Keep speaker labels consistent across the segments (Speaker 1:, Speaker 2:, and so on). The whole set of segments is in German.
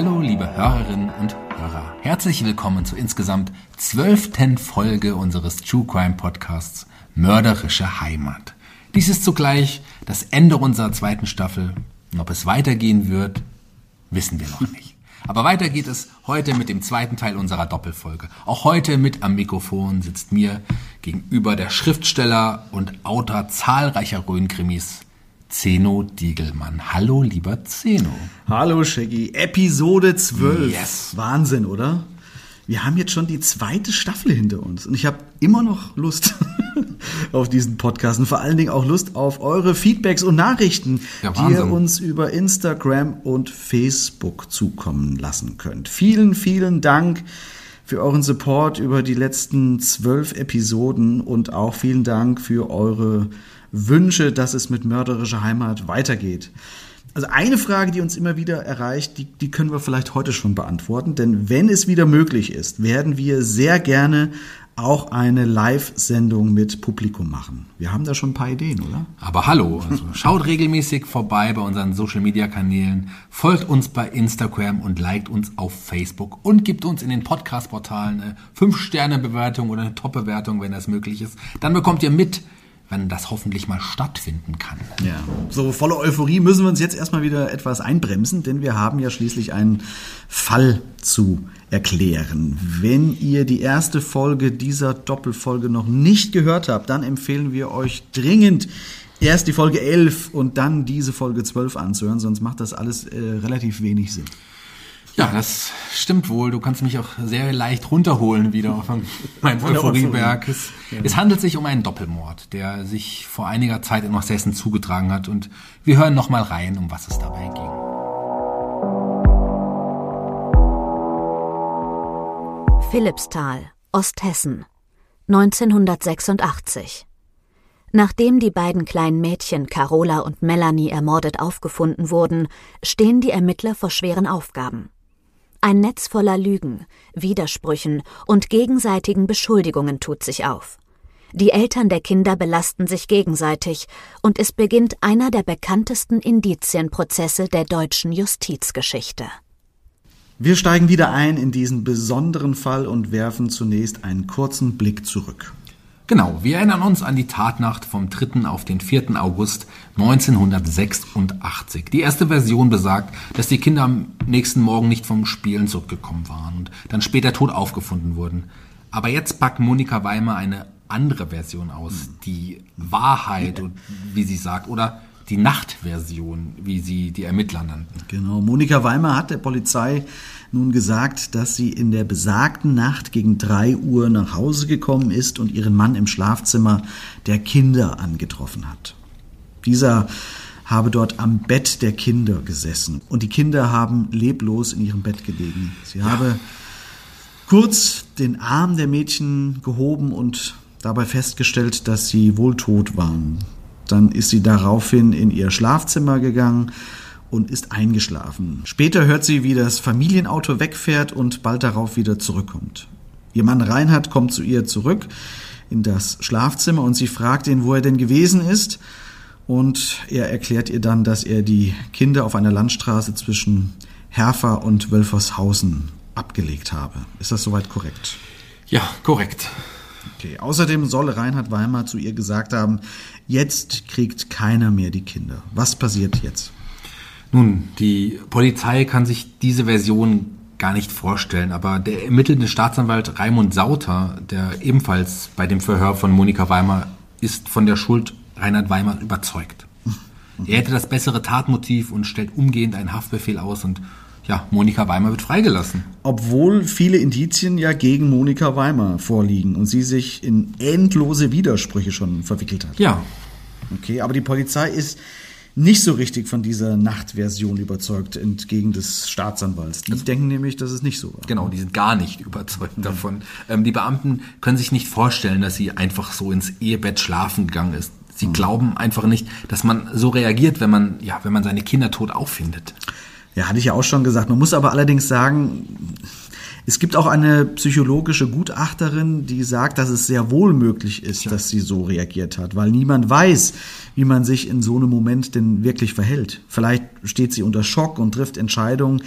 Speaker 1: Hallo, liebe Hörerinnen und Hörer. Herzlich willkommen zur insgesamt zwölften Folge unseres True Crime Podcasts Mörderische Heimat. Dies ist zugleich das Ende unserer zweiten Staffel. Und ob es weitergehen wird, wissen wir noch nicht. Aber weiter geht es heute mit dem zweiten Teil unserer Doppelfolge. Auch heute mit am Mikrofon sitzt mir gegenüber der Schriftsteller und Autor zahlreicher Rhön-Krimis, Zeno Diegelmann. Hallo, lieber Zeno.
Speaker 2: Hallo, Shaggy. Episode 12.
Speaker 1: Yes.
Speaker 2: Wahnsinn, oder? Wir haben jetzt schon die zweite Staffel hinter uns und ich habe immer noch Lust auf diesen Podcast und vor allen Dingen auch Lust auf eure Feedbacks und Nachrichten,
Speaker 1: Ja,
Speaker 2: die ihr uns über Instagram und Facebook zukommen lassen könnt. Vielen, vielen Dank für euren Support über die letzten zwölf Episoden und auch vielen Dank für eure Wünsche, dass es mit mörderischer Heimat weitergeht. Also eine Frage, die uns immer wieder erreicht, die, die können wir vielleicht heute schon beantworten, denn wenn es wieder möglich ist, werden wir sehr gerne auch eine Live-Sendung mit Publikum machen. Wir haben da schon ein paar Ideen, oder?
Speaker 1: Aber hallo, also schaut regelmäßig vorbei bei unseren Social Media Kanälen, folgt uns bei Instagram und liked uns auf Facebook und gibt uns in den Podcast Portalen eine 5 Sterne Bewertung oder eine Top Bewertung, wenn das möglich ist. Dann bekommt ihr mit, wenn das hoffentlich mal stattfinden kann.
Speaker 2: Ja. So voller Euphorie müssen wir uns jetzt erstmal wieder etwas einbremsen, denn wir haben ja schließlich einen Fall zu erklären. Wenn ihr die erste Folge dieser Doppelfolge noch nicht gehört habt, dann empfehlen wir euch dringend erst die Folge 11 und dann diese Folge 12 anzuhören, sonst macht das alles äh, relativ wenig Sinn.
Speaker 1: Ja, das stimmt wohl. Du kannst mich auch sehr leicht runterholen wieder auf meinen
Speaker 2: Von der
Speaker 1: Euphorieberg.
Speaker 2: Euphorie.
Speaker 1: Es, es handelt sich um einen Doppelmord, der sich vor einiger Zeit in Osthessen zugetragen hat und wir hören noch mal rein, um was es dabei ging.
Speaker 3: Philippsthal, Osthessen, 1986. Nachdem die beiden kleinen Mädchen Carola und Melanie ermordet aufgefunden wurden, stehen die Ermittler vor schweren Aufgaben. Ein Netz voller Lügen, Widersprüchen und gegenseitigen Beschuldigungen tut sich auf. Die Eltern der Kinder belasten sich gegenseitig und es beginnt einer der bekanntesten Indizienprozesse der deutschen Justizgeschichte.
Speaker 2: Wir steigen wieder ein in diesen besonderen Fall und werfen zunächst einen kurzen Blick zurück.
Speaker 1: Genau, wir erinnern uns an die Tatnacht vom 3. auf den 4. August 1986. Die erste Version besagt, dass die Kinder am nächsten Morgen nicht vom Spielen zurückgekommen waren und dann später tot aufgefunden wurden. Aber jetzt packt Monika Weimer eine andere Version aus, die Wahrheit, wie sie sagt, oder die Nachtversion, wie sie die Ermittler nannten.
Speaker 2: Genau, Monika Weimer hat der Polizei nun gesagt, dass sie in der besagten Nacht gegen drei Uhr nach Hause gekommen ist und ihren Mann im Schlafzimmer der Kinder angetroffen hat. Dieser habe dort am Bett der Kinder gesessen und die Kinder haben leblos in ihrem Bett gelegen. Sie ja. habe kurz den Arm der Mädchen gehoben und dabei festgestellt, dass sie wohl tot waren. Dann ist sie daraufhin in ihr Schlafzimmer gegangen und ist eingeschlafen. Später hört sie, wie das Familienauto wegfährt und bald darauf wieder zurückkommt. Ihr Mann Reinhard kommt zu ihr zurück in das Schlafzimmer und sie fragt ihn, wo er denn gewesen ist. Und er erklärt ihr dann, dass er die Kinder auf einer Landstraße zwischen Herfer und Wölfershausen abgelegt habe. Ist das soweit korrekt?
Speaker 1: Ja, korrekt.
Speaker 2: Okay. Außerdem soll Reinhard Weimar zu ihr gesagt haben, jetzt kriegt keiner mehr die Kinder. Was passiert jetzt?
Speaker 1: Nun, die Polizei kann sich diese Version gar nicht vorstellen, aber der ermittelnde Staatsanwalt Raimund Sauter, der ebenfalls bei dem Verhör von Monika Weimar ist von der Schuld Reinhard Weimar überzeugt. Er hätte das bessere Tatmotiv und stellt umgehend einen Haftbefehl aus und ja, Monika Weimar wird freigelassen.
Speaker 2: Obwohl viele Indizien ja gegen Monika Weimar vorliegen und sie sich in endlose Widersprüche schon verwickelt hat.
Speaker 1: Ja.
Speaker 2: Okay, aber die Polizei ist nicht so richtig von dieser Nachtversion überzeugt, entgegen des Staatsanwalts. Die also, denken nämlich, dass es nicht so war.
Speaker 1: Genau, die sind gar nicht überzeugt mhm. davon. Ähm, die Beamten können sich nicht vorstellen, dass sie einfach so ins Ehebett schlafen gegangen ist. Sie mhm. glauben einfach nicht, dass man so reagiert, wenn man, ja, wenn man seine Kinder tot auffindet.
Speaker 2: Ja, hatte ich ja auch schon gesagt. Man muss aber allerdings sagen, es gibt auch eine psychologische Gutachterin, die sagt, dass es sehr wohl möglich ist, ja. dass sie so reagiert hat, weil niemand weiß, wie man sich in so einem Moment denn wirklich verhält. Vielleicht steht sie unter Schock und trifft Entscheidungen,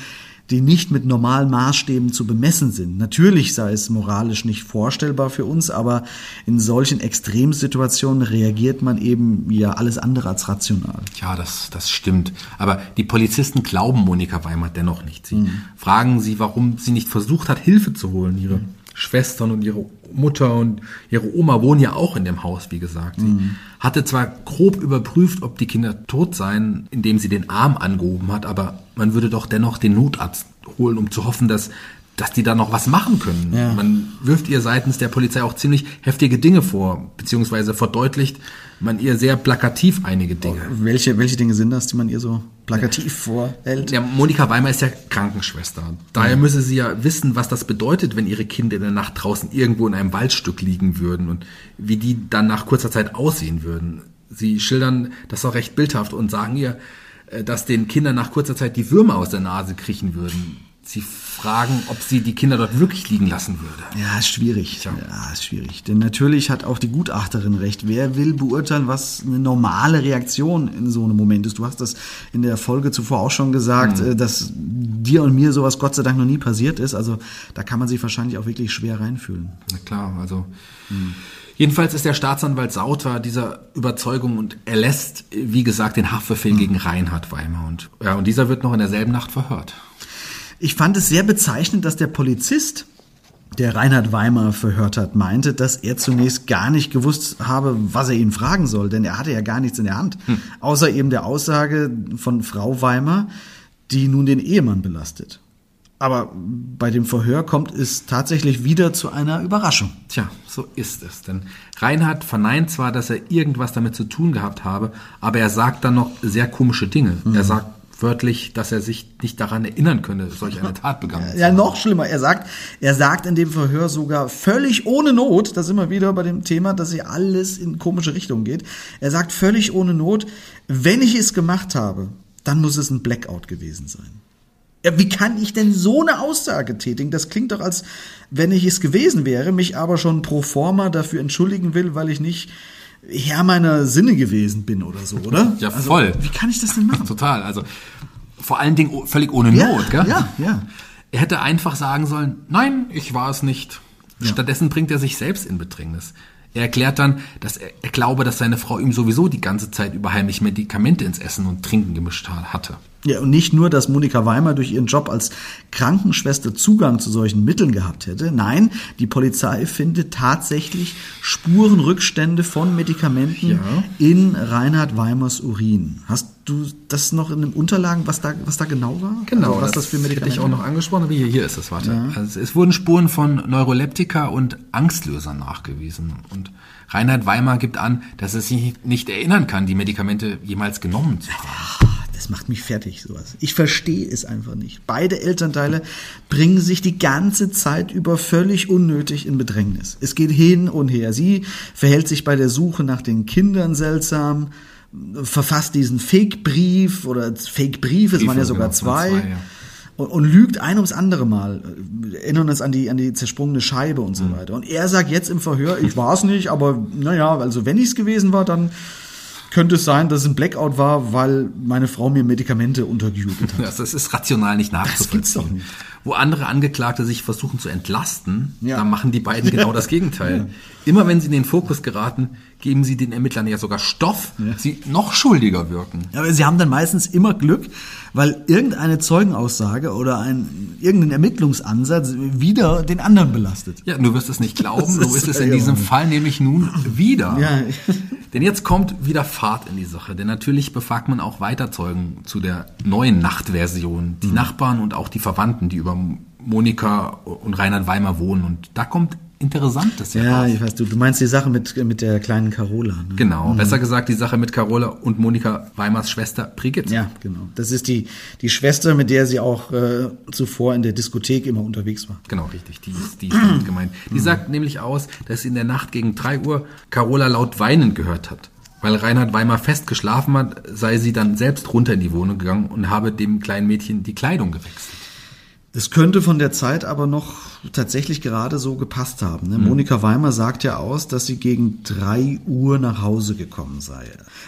Speaker 2: die nicht mit normalen Maßstäben zu bemessen sind. Natürlich sei es moralisch nicht vorstellbar für uns, aber in solchen Extremsituationen reagiert man eben ja alles andere als rational.
Speaker 1: Ja, das, das stimmt. Aber die Polizisten glauben Monika Weimar dennoch nicht. Sie mhm. fragen sie, warum sie nicht versucht hat, Hilfe zu holen. Ihre mhm. Schwestern und ihre Mutter und ihre Oma wohnen ja auch in dem Haus, wie gesagt. Sie mhm. hatte zwar grob überprüft, ob die Kinder tot seien, indem sie den Arm angehoben hat, aber man würde doch dennoch den Notarzt holen, um zu hoffen, dass dass die da noch was machen können. Ja. Man wirft ihr seitens der Polizei auch ziemlich heftige Dinge vor, beziehungsweise verdeutlicht man ihr sehr plakativ einige Dinge.
Speaker 2: Oh, welche, welche Dinge sind das, die man ihr so plakativ vorhält?
Speaker 1: Ja, Monika Weimar ist ja Krankenschwester. Daher ja. müsse sie ja wissen, was das bedeutet, wenn ihre Kinder in der Nacht draußen irgendwo in einem Waldstück liegen würden und wie die dann nach kurzer Zeit aussehen würden. Sie schildern das auch recht bildhaft und sagen ihr, äh, dass den Kindern nach kurzer Zeit die Würmer aus der Nase kriechen würden. Sie fragen, ob sie die Kinder dort wirklich liegen lassen würde.
Speaker 2: Ja, ist schwierig. Tja. Ja, ist schwierig. Denn natürlich hat auch die Gutachterin recht. Wer will beurteilen, was eine normale Reaktion in so einem Moment ist? Du hast das in der Folge zuvor auch schon gesagt, mhm. Äh, dass dir und mir sowas Gott sei Dank noch nie passiert ist. Also da kann man sich wahrscheinlich auch wirklich schwer reinfühlen.
Speaker 1: Na klar, also. Mhm. Jedenfalls ist der Staatsanwalt Sauter dieser Überzeugung und erlässt, wie gesagt, den Haftbefehl mhm. gegen Reinhard Weimar. Und, ja, und dieser wird noch in derselben Nacht verhört.
Speaker 2: Ich fand es sehr bezeichnend, dass der Polizist, der Reinhard Weimar verhört hat, meinte, dass er zunächst gar nicht gewusst habe, was er ihn fragen soll, denn er hatte ja gar nichts in der Hand, hm. außer eben der Aussage von Frau Weimar, die nun den Ehemann belastet. Aber bei dem Verhör kommt es tatsächlich wieder zu einer Überraschung.
Speaker 1: Tja, so ist es. Denn Reinhard verneint zwar, dass er irgendwas damit zu tun gehabt habe, aber er sagt dann noch sehr komische Dinge. Mhm. Er sagt wörtlich, dass er sich nicht daran erinnern könne, solch eine Tat begangen
Speaker 2: zu haben. Ja, noch schlimmer. Er sagt, er sagt in dem Verhör sogar völlig ohne Not, da sind wir wieder bei dem Thema, dass hier alles in komische Richtungen geht. Er sagt völlig ohne Not, wenn ich es gemacht habe, dann muss es ein Blackout gewesen sein. Ja, wie kann ich denn so eine Aussage tätigen? Das klingt doch, als wenn ich es gewesen wäre, mich aber schon pro forma dafür entschuldigen will, weil ich nicht Herr meiner Sinne gewesen bin oder so, oder?
Speaker 1: Ja, also, voll.
Speaker 2: Wie kann ich das denn machen?
Speaker 1: Total. Also vor allen Dingen völlig ohne
Speaker 2: ja,
Speaker 1: Not, gell?
Speaker 2: Ja, ja.
Speaker 1: Er hätte einfach sagen sollen, nein, ich war es nicht. Ja. Stattdessen bringt er sich selbst in Bedrängnis. Er erklärt dann, dass er, er glaube, dass seine Frau ihm sowieso die ganze Zeit über heimlich Medikamente ins Essen und Trinken gemischt hatte.
Speaker 2: Ja, und nicht nur, dass Monika Weimer durch ihren Job als Krankenschwester Zugang zu solchen Mitteln gehabt hätte. Nein, die Polizei findet tatsächlich Spurenrückstände von Medikamenten
Speaker 1: Ja.
Speaker 2: in Reinhard Weimers Urin. Hast du das noch in den Unterlagen, was da, was da genau war?
Speaker 1: Genau,
Speaker 2: also, was das, für
Speaker 1: hätte
Speaker 2: Medikamente
Speaker 1: ich auch noch angesprochen, aber hier, hier ist es, warte. Also es wurden Spuren von Neuroleptika und Angstlösern nachgewiesen. Und Reinhard Weimar gibt an, dass er sich nicht erinnern kann, die Medikamente jemals genommen zu haben.
Speaker 2: Das macht mich fertig, sowas. Ich verstehe es einfach nicht. Beide Elternteile bringen sich die ganze Zeit über völlig unnötig in Bedrängnis. Es geht hin und her. Sie verhält sich bei der Suche nach den Kindern seltsam, verfasst diesen Fake-Brief oder Fake-Brief, es waren ja sogar
Speaker 1: genau,
Speaker 2: zwei.
Speaker 1: zwei, ja.
Speaker 2: Und, und lügt ein ums andere Mal. Erinnern uns an die, an die zersprungene Scheibe und so
Speaker 1: Mhm.
Speaker 2: weiter. Und er sagt jetzt im Verhör, ich war es nicht, aber naja, also wenn ich es gewesen war, dann könnte es sein, dass es ein Blackout war, weil meine Frau mir Medikamente untergejubelt hat.
Speaker 1: Das ist- ist rational nicht nachzuvollziehen.
Speaker 2: gibt's doch nicht.
Speaker 1: Wo andere Angeklagte sich versuchen zu entlasten,
Speaker 2: Ja.
Speaker 1: da machen die beiden genau das Gegenteil. Immer wenn sie in den Fokus geraten, geben sie den Ermittlern ja sogar Stoff, sie noch schuldiger wirken.
Speaker 2: Ja, Aber sie haben dann meistens immer Glück, weil irgendeine Zeugenaussage oder ein, irgendein Ermittlungsansatz wieder den anderen belastet.
Speaker 1: Ja, du wirst es nicht glauben,
Speaker 2: Das
Speaker 1: du wirst
Speaker 2: ist
Speaker 1: es in
Speaker 2: ja
Speaker 1: diesem. Fall nämlich nun wieder.
Speaker 2: Ja.
Speaker 1: Denn jetzt kommt wieder Fahrt in die Sache. Denn natürlich befragt man auch Weiterzeugen zu der neuen Nachtversion. Die Nachbarn und auch die Verwandten, die über Monika und Reinhard Weimar wohnen. Und da kommt Interessantes
Speaker 2: Ja, ich weiß, du, du meinst die Sache mit, mit der kleinen Carola. Ne?
Speaker 1: Genau, besser gesagt die Sache mit Carola und Monika Weimars Schwester Brigitte.
Speaker 2: Ja, genau. Das ist die, die Schwester, mit der sie auch äh, zuvor in der Diskothek immer unterwegs war.
Speaker 1: Genau, richtig. Die ist, die ist damit gemeint. Die sagt nämlich aus, dass sie in der Nacht gegen 3 Uhr Carola laut weinen gehört hat. Weil Reinhard Weimar fest geschlafen hat, sei sie dann selbst runter in die Wohnung gegangen und habe dem kleinen Mädchen die Kleidung gewechselt.
Speaker 2: Das könnte von der Zeit aber noch tatsächlich gerade so gepasst haben. Ne? Monika Weimer sagt ja aus, dass sie gegen drei Uhr nach Hause gekommen sei.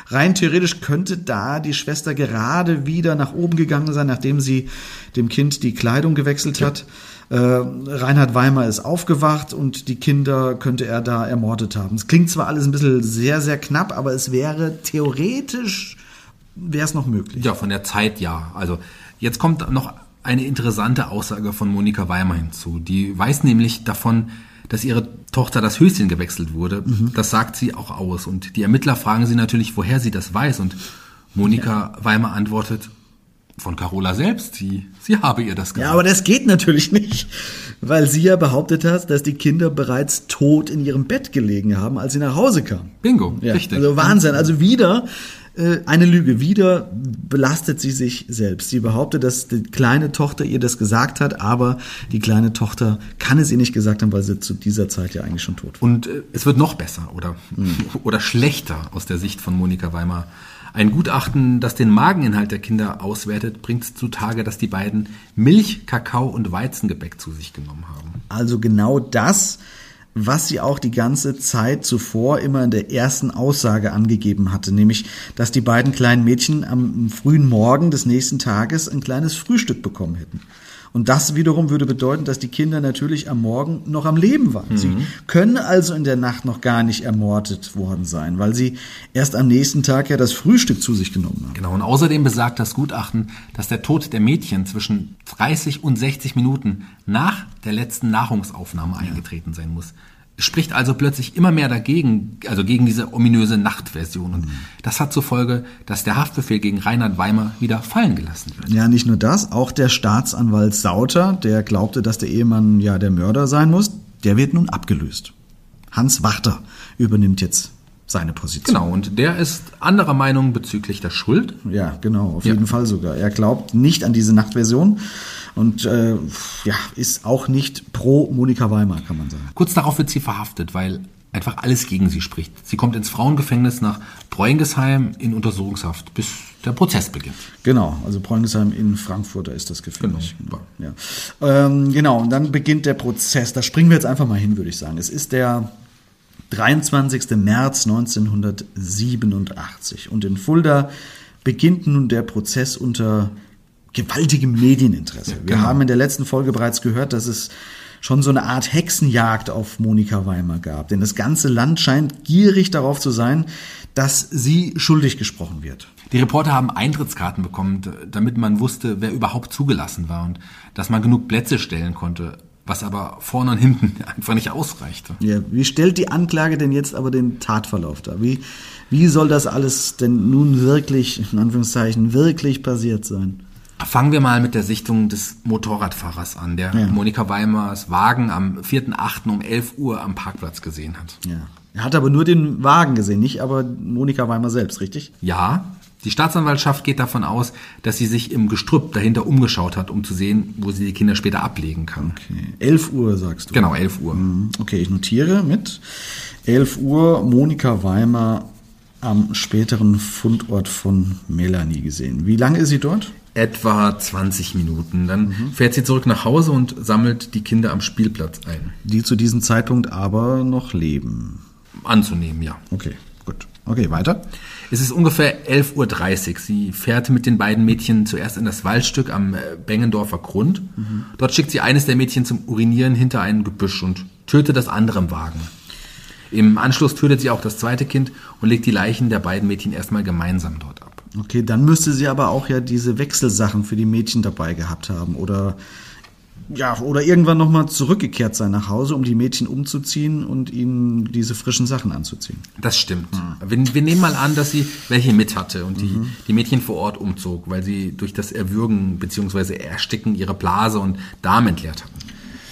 Speaker 2: Rein theoretisch könnte da die Schwester gerade wieder nach oben gegangen sein, nachdem sie dem Kind die Kleidung gewechselt hat. Äh, Reinhard Weimar ist aufgewacht und die Kinder könnte er da ermordet haben. Es klingt zwar alles ein bisschen sehr, sehr knapp, aber es wäre theoretisch, wäre es noch möglich.
Speaker 1: Ja, von der Zeit ja. Also jetzt kommt noch eine interessante Aussage von Monika Weimar hinzu. Die weiß nämlich davon, dass ihre Tochter das Höschen gewechselt wurde. Das sagt sie auch aus. Und die Ermittler fragen sie natürlich, woher sie das weiß. Und Monika Weimar antwortet, von Carola selbst. Sie, sie habe ihr das gesagt.
Speaker 2: Ja, aber das geht natürlich nicht, weil sie ja behauptet hat, dass die Kinder bereits tot in ihrem Bett gelegen haben, als sie nach Hause kamen.
Speaker 1: Bingo,
Speaker 2: Ja,
Speaker 1: richtig.
Speaker 2: Also Wahnsinn. Also wieder eine Lüge. Wieder belastet sie sich selbst. Sie behauptet, dass die kleine Tochter ihr das gesagt hat, aber die kleine Tochter kann es ihr nicht gesagt haben, weil sie zu dieser Zeit ja eigentlich schon tot war.
Speaker 1: Und äh, es wird noch besser oder, oder schlechter aus der Sicht von Monika Weimar. Ein Gutachten, das den Mageninhalt der Kinder auswertet, bringt zutage, dass die beiden Milch, Kakao und Weizengebäck zu sich genommen haben.
Speaker 2: Also genau das, was sie auch die ganze Zeit zuvor immer in der ersten Aussage angegeben hatte, nämlich, dass die beiden kleinen Mädchen am frühen Morgen des nächsten Tages ein kleines Frühstück bekommen hätten. Und das wiederum würde bedeuten, dass die Kinder natürlich am Morgen noch am Leben waren. Sie können also in der Nacht noch gar nicht ermordet worden sein, weil sie erst am nächsten Tag ja das Frühstück zu sich genommen haben.
Speaker 1: Genau, und außerdem besagt das Gutachten, dass der Tod der Mädchen zwischen 30 und 60 Minuten nach der letzten Nahrungsaufnahme eingetreten sein muss. Spricht also plötzlich immer mehr dagegen, also gegen diese ominöse Nachtversion. Und das hat zur Folge, dass der Haftbefehl gegen Reinhard Weimar wieder fallen gelassen wird.
Speaker 2: Ja, nicht nur das, auch der Staatsanwalt Sauter, der glaubte, dass der Ehemann ja der Mörder sein muss, der wird nun abgelöst. Hans Wachter übernimmt jetzt seine Position.
Speaker 1: Genau, und der ist anderer Meinung bezüglich der Schuld.
Speaker 2: Ja, genau, auf
Speaker 1: Ja.
Speaker 2: jeden Fall sogar. Er glaubt nicht an diese Nachtversion und äh, ja, ist auch nicht pro Monika Weimar, kann man sagen.
Speaker 1: Kurz darauf wird sie verhaftet, weil einfach alles gegen sie spricht. Sie kommt ins Frauengefängnis nach Breuengesheim in Untersuchungshaft, bis der Prozess beginnt.
Speaker 2: Genau, also Preundesheim in Frankfurt, da ist das Gefängnis.
Speaker 1: Genau.
Speaker 2: Ja. Ähm, genau, und dann beginnt der Prozess. Da springen wir jetzt einfach mal hin, würde ich sagen. Es ist der 23. März 1987 und in Fulda beginnt nun der Prozess unter gewaltigem Medieninteresse. Wir
Speaker 1: genau.
Speaker 2: haben in der letzten Folge bereits gehört, dass es schon so eine Art Hexenjagd auf Monika Weimer gab. Denn das ganze Land scheint gierig darauf zu sein, dass sie schuldig gesprochen wird.
Speaker 1: Die Reporter haben Eintrittskarten bekommen, damit man wusste, wer überhaupt zugelassen war und dass man genug Plätze stellen konnte, was aber vorne und hinten einfach nicht ausreichte.
Speaker 2: Ja, wie stellt die Anklage denn jetzt aber den Tatverlauf dar? Wie, wie soll das alles denn nun wirklich, in Anführungszeichen, wirklich passiert sein?
Speaker 1: Fangen wir mal mit der Sichtung des Motorradfahrers an, der ja. Monika Weimers Wagen am 4.8. um 11 Uhr am Parkplatz gesehen hat.
Speaker 2: Ja. Er hat aber nur den Wagen gesehen, nicht aber Monika Weimer selbst, richtig?
Speaker 1: Ja. Die Staatsanwaltschaft geht davon aus, dass sie sich im Gestrüpp dahinter umgeschaut hat, um zu sehen, wo sie die Kinder später ablegen kann.
Speaker 2: Okay. 11 Uhr sagst du?
Speaker 1: Genau, 11 Uhr.
Speaker 2: Mhm. Okay, ich notiere mit 11 Uhr Monika Weimer am späteren Fundort von Melanie gesehen. Wie lange ist sie dort?
Speaker 1: Etwa 20 Minuten. Dann mhm. fährt sie zurück nach Hause und sammelt die Kinder am Spielplatz ein.
Speaker 2: Die zu diesem Zeitpunkt aber noch leben.
Speaker 1: Anzunehmen, ja.
Speaker 2: Okay, gut. Okay, weiter.
Speaker 1: Es ist ungefähr 11.30 Uhr. Sie fährt mit den beiden Mädchen zuerst in das Waldstück am äh, Bengendorfer Grund. Mhm. Dort schickt sie eines der Mädchen zum Urinieren hinter ein Gebüsch und tötet das andere im Wagen. Im Anschluss tötet sie auch das zweite Kind und legt die Leichen der beiden Mädchen erstmal gemeinsam dort.
Speaker 2: Okay, dann müsste sie aber auch ja diese Wechselsachen für die Mädchen dabei gehabt haben oder ja, oder irgendwann nochmal zurückgekehrt sein nach Hause, um die Mädchen umzuziehen und ihnen diese frischen Sachen anzuziehen.
Speaker 1: Das stimmt. Mhm. Wir, wir, nehmen mal an, dass sie welche mit hatte und die, mhm. die Mädchen vor Ort umzog, weil sie durch das Erwürgen bzw. Ersticken ihre Blase und Darm entleert hatten.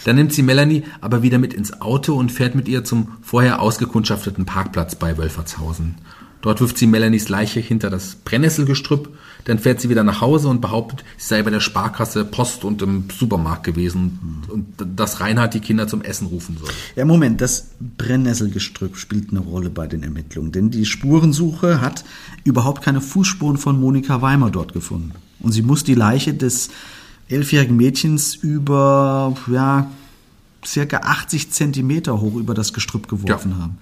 Speaker 1: Dann nimmt sie Melanie aber wieder mit ins Auto und fährt mit ihr zum vorher ausgekundschafteten Parkplatz bei Wölfertshausen. Dort wirft sie Melanies Leiche hinter das Brennnesselgestrüpp, dann fährt sie wieder nach Hause und behauptet, sie sei bei der Sparkasse, Post und im Supermarkt gewesen und dass Reinhard die Kinder zum Essen rufen soll.
Speaker 2: Ja, Moment, das Brennnesselgestrüpp spielt eine Rolle bei den Ermittlungen, denn die Spurensuche hat überhaupt keine Fußspuren von Monika Weimer dort gefunden. Und sie muss die Leiche des elfjährigen Mädchens über, ja, circa 80 Zentimeter hoch über das Gestrüpp geworfen ja. haben.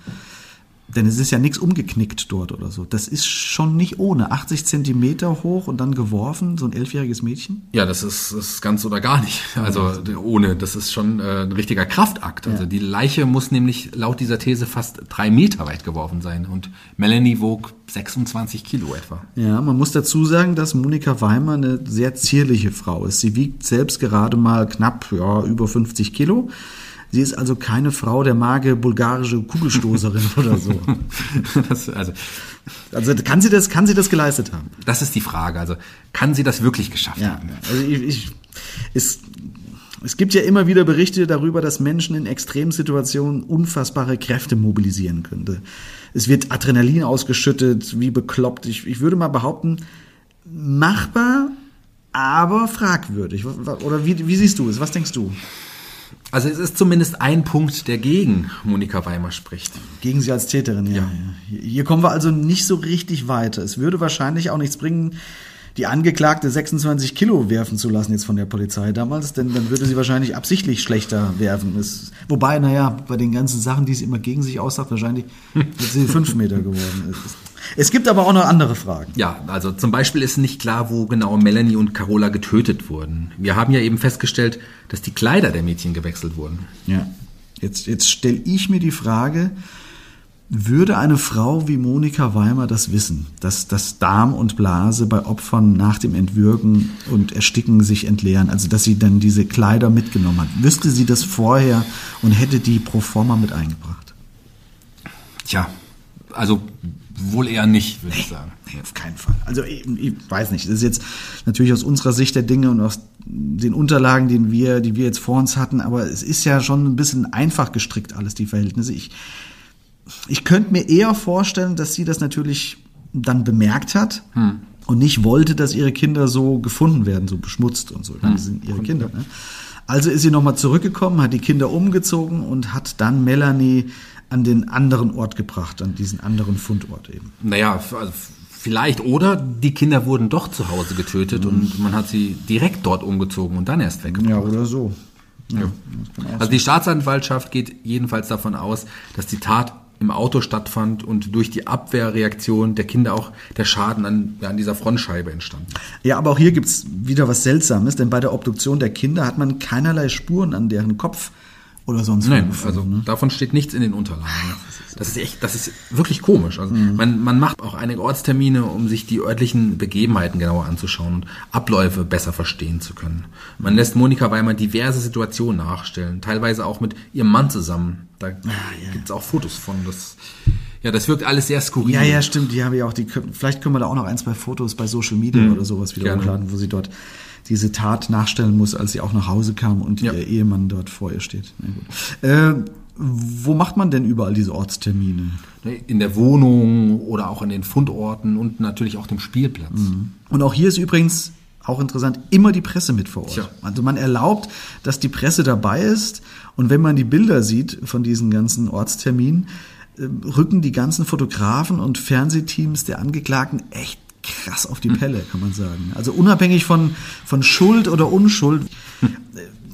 Speaker 2: Denn es ist ja nichts umgeknickt dort oder so. Das ist schon nicht ohne. 80 Zentimeter hoch und dann geworfen, so ein elfjähriges Mädchen?
Speaker 1: Ja, das ist, das ist ganz oder gar nicht. Also ohne. Das ist schon äh, ein richtiger Kraftakt. Also ja. die Leiche muss nämlich laut dieser These fast drei Meter weit geworfen sein. Und Melanie wog 26 Kilo etwa.
Speaker 2: Ja, man muss dazu sagen, dass Monika Weimer eine sehr zierliche Frau ist. Sie wiegt selbst gerade mal knapp ja, über 50 Kilo. Sie ist also keine Frau der Marke bulgarische Kugelstoßerin oder so. Das, also, also kann sie das, kann sie das geleistet haben?
Speaker 1: Das ist die Frage. Also kann sie das wirklich geschafft ja, haben?
Speaker 2: Also ich, ich, es, es gibt ja immer wieder Berichte darüber, dass Menschen in Extremsituationen unfassbare Kräfte mobilisieren könnte. Es wird Adrenalin ausgeschüttet, wie bekloppt. Ich, ich würde mal behaupten, machbar, aber fragwürdig. Oder wie, wie siehst du es? Was denkst du?
Speaker 1: Also es ist zumindest ein Punkt, der gegen Monika Weimer spricht.
Speaker 2: Gegen sie als Täterin, ja. ja. Hier kommen wir also nicht so richtig weiter. Es würde wahrscheinlich auch nichts bringen, die Angeklagte 26 Kilo werfen zu lassen jetzt von der Polizei damals, denn dann würde sie wahrscheinlich absichtlich schlechter werfen. Es, wobei, naja, bei den ganzen Sachen, die sie immer gegen sich aussagt, wahrscheinlich wird sie fünf Meter geworden. Es gibt aber auch noch andere Fragen.
Speaker 1: Ja, also zum Beispiel ist nicht klar, wo genau Melanie und Carola getötet wurden. Wir haben ja eben festgestellt, dass die Kleider der Mädchen gewechselt wurden.
Speaker 2: Ja. Jetzt, jetzt stelle ich mir die Frage, würde eine Frau wie Monika Weimer das wissen, dass das Darm und Blase bei Opfern nach dem Entwürgen und Ersticken sich entleeren, also dass sie dann diese Kleider mitgenommen hat? Wüsste sie das vorher und hätte die pro forma mit eingebracht?
Speaker 1: Tja, also wohl eher nicht, würde
Speaker 2: nee,
Speaker 1: ich sagen.
Speaker 2: Nee, auf keinen Fall. Also ich, ich, weiß nicht. Das ist jetzt natürlich aus unserer Sicht der Dinge und aus den Unterlagen, den wir, die wir jetzt vor uns hatten, aber es ist ja schon ein bisschen einfach gestrickt alles die Verhältnisse. Ich, ich könnte mir eher vorstellen, dass sie das natürlich dann bemerkt hat hm. und nicht wollte, dass ihre Kinder so gefunden werden, so beschmutzt und so. Hm. Die sind ihre Kinder. Ne? Also ist sie nochmal zurückgekommen, hat die Kinder umgezogen und hat dann Melanie an den anderen Ort gebracht, an diesen anderen Fundort eben.
Speaker 1: Naja, also vielleicht. Oder die Kinder wurden doch zu Hause getötet mhm. und man hat sie direkt dort umgezogen und dann erst weggebracht.
Speaker 2: Ja, oder so.
Speaker 1: Ja. Ja. Also die Staatsanwaltschaft geht jedenfalls davon aus, dass die Tat im Auto stattfand und durch die Abwehrreaktion der Kinder auch der Schaden an, ja, an dieser Frontscheibe entstand.
Speaker 2: Ja, aber auch hier gibt's wieder was Seltsames, denn bei der Obduktion der Kinder hat man keinerlei Spuren an deren Kopf oder sonst
Speaker 1: Nein, also
Speaker 2: ne?
Speaker 1: davon steht nichts in den Unterlagen. Das ist echt, das ist wirklich komisch. Also man, man macht auch einige Ortstermine, um sich die örtlichen Begebenheiten genauer anzuschauen und Abläufe besser verstehen zu können. Man lässt Monika Weimer diverse Situationen nachstellen, teilweise auch mit ihrem Mann zusammen. Da gibt's auch Fotos von. Das, ja, das wirkt alles sehr skurril.
Speaker 2: Ja, ja, stimmt. Die habe ich auch. Die, vielleicht können wir da auch noch ein, zwei Fotos bei Social Media oder sowas wieder
Speaker 1: gerne.
Speaker 2: hochladen, wo sie dort diese Tat nachstellen muss, als sie auch nach Hause kam und
Speaker 1: Ja.
Speaker 2: ihr Ehemann dort vor ihr steht. Äh, wo macht man denn überall diese Ortstermine?
Speaker 1: In der Wohnung oder auch an den Fundorten und natürlich auch dem Spielplatz.
Speaker 2: Und auch hier ist übrigens auch interessant, immer die Presse mit vor Ort.
Speaker 1: Tja.
Speaker 2: Also man erlaubt, dass die Presse dabei ist und wenn man die Bilder sieht von diesen ganzen Ortsterminen, äh, rücken die ganzen Fotografen und Fernsehteams der Angeklagten echt krass auf die Pelle, kann man sagen. Also unabhängig von, von Schuld oder Unschuld.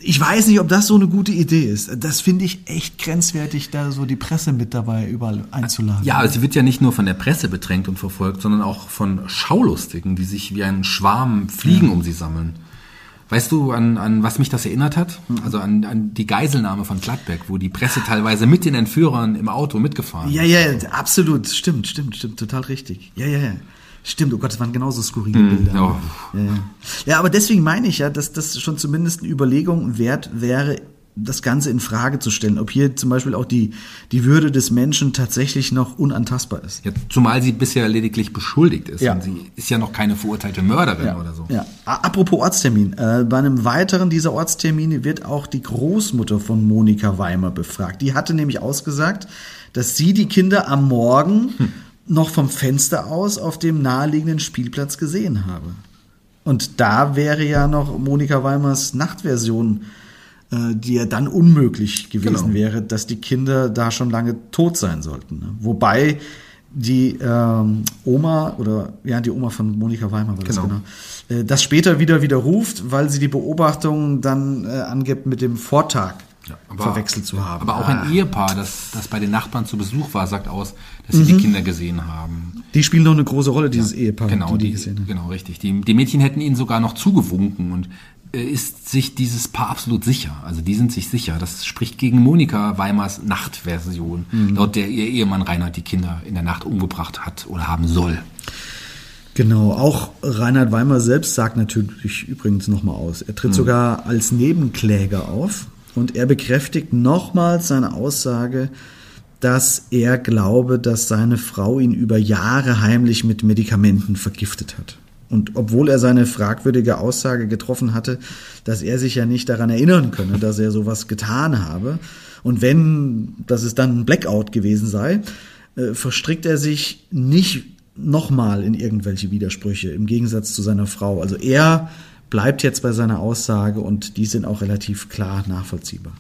Speaker 2: Ich weiß nicht, ob das so eine gute Idee ist. Das finde ich echt grenzwertig, da so die Presse mit dabei überall einzuladen.
Speaker 1: Ja, also sie wird ja nicht nur von der Presse bedrängt und verfolgt, sondern auch von Schaulustigen, die sich wie ein Schwarm Fliegen um sie sammeln. Weißt du, an, an was mich das erinnert hat? Also an, an die Geiselnahme von Gladbeck, wo die Presse teilweise mit den Entführern im Auto mitgefahren
Speaker 2: Ja,
Speaker 1: ist.
Speaker 2: ja, absolut. Stimmt, stimmt, stimmt. Total richtig. Ja, ja, ja. Stimmt, oh Gott, das waren genauso skurrile Bilder.
Speaker 1: ja.
Speaker 2: Ja, ja. ja, aber deswegen meine ich ja, dass das schon zumindest eine Überlegung wert wäre, das Ganze in Frage zu stellen, ob hier zum Beispiel auch die, die Würde des Menschen tatsächlich noch unantastbar ist.
Speaker 1: Ja, zumal sie bisher lediglich beschuldigt ist.
Speaker 2: Ja.
Speaker 1: Sie ist ja noch keine verurteilte Mörderin oder so.
Speaker 2: Ja. Apropos Ortstermin. Äh, bei einem weiteren dieser Ortstermine wird auch die Großmutter von Monika Weimer befragt. Die hatte nämlich ausgesagt, dass sie die Kinder am Morgen
Speaker 1: Hm.
Speaker 2: Noch vom Fenster aus auf dem naheliegenden Spielplatz gesehen habe. Und da wäre ja noch Monika Weimers Nachtversion, äh, die ja dann unmöglich gewesen
Speaker 1: Genau.
Speaker 2: wäre, dass die Kinder da schon lange tot sein sollten. Ne? Wobei die ähm, Oma oder ja die Oma von Monika Weimar war das
Speaker 1: Genau.
Speaker 2: genau, äh, das später wieder widerruft, weil sie die Beobachtung dann äh, angibt mit dem Vortag
Speaker 1: Ja, aber-
Speaker 2: verwechselt zu haben.
Speaker 1: Aber auch
Speaker 2: Ah,
Speaker 1: ein Ehepaar, das, das bei den Nachbarn zu Besuch war, sagt aus, dass sie
Speaker 2: Mhm.
Speaker 1: die Kinder gesehen haben.
Speaker 2: die spielen noch eine große Rolle, dieses Ehepaar,
Speaker 1: Genau,
Speaker 2: die, die gesehen haben.
Speaker 1: genau, richtig. Die, die Mädchen hätten ihnen sogar noch zugewunken und äh, ist sich dieses Paar absolut sicher. Also die sind sich sicher. Das spricht gegen Monika Weimars Nachtversion,
Speaker 2: Mhm.
Speaker 1: laut der ihr Ehemann Reinhard die Kinder in der Nacht umgebracht hat oder haben soll.
Speaker 2: Genau, auch Reinhard Weimer selbst sagt natürlich übrigens nochmal aus. Er tritt sogar als Nebenkläger auf und er bekräftigt nochmals seine Aussage, dass er glaube, dass seine Frau ihn über Jahre heimlich mit Medikamenten vergiftet hat. Und obwohl er seine fragwürdige Aussage getroffen hatte, dass er sich ja nicht daran erinnern könne, dass er sowas getan habe, und wenn, dass es dann ein Blackout gewesen sei, äh, verstrickt er sich nicht nochmal in irgendwelche Widersprüche, im Gegensatz zu seiner Frau. Also er bleibt jetzt bei seiner Aussage und die sind auch relativ klar nachvollziehbar.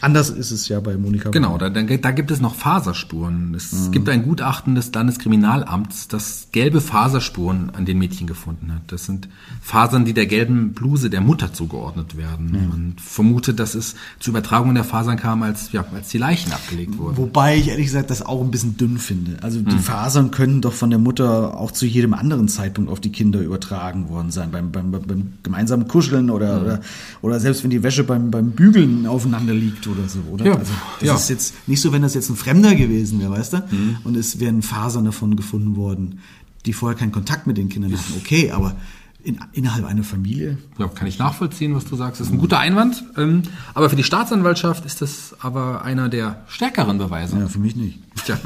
Speaker 2: Anders ist es ja bei Monika.
Speaker 1: Genau, da, da, da gibt es noch Faserspuren. Es gibt ein Gutachten des Landeskriminalamts, das gelbe Faserspuren an den Mädchen gefunden hat. Das sind Fasern, die der gelben Bluse der Mutter zugeordnet werden. Man vermutet, dass es zur Übertragung der Fasern kam, als, ja, als die Leichen abgelegt wurden.
Speaker 2: Wobei ich ehrlich gesagt das auch ein bisschen dünn finde. Also die Fasern können doch von der Mutter auch zu jedem anderen Zeitpunkt auf die Kinder übertragen worden sein. Beim, beim, beim, beim gemeinsamen Kuscheln oder, oder, oder selbst wenn die Wäsche beim, beim Bügeln aufeinander liegt oder so, oder?
Speaker 1: Ja,
Speaker 2: also das
Speaker 1: ja.
Speaker 2: ist jetzt nicht so, wenn das jetzt ein Fremder gewesen wäre, weißt du? Und es wären Fasern davon gefunden worden, die vorher keinen Kontakt mit den Kindern hatten. Okay, aber in, innerhalb einer Familie
Speaker 1: Ja, kann ich nachvollziehen, was du sagst. Das ist ein guter Einwand. Ähm, aber für die Staatsanwaltschaft ist das aber einer der stärkeren Beweise.
Speaker 2: Ja, für mich nicht.
Speaker 1: Tja,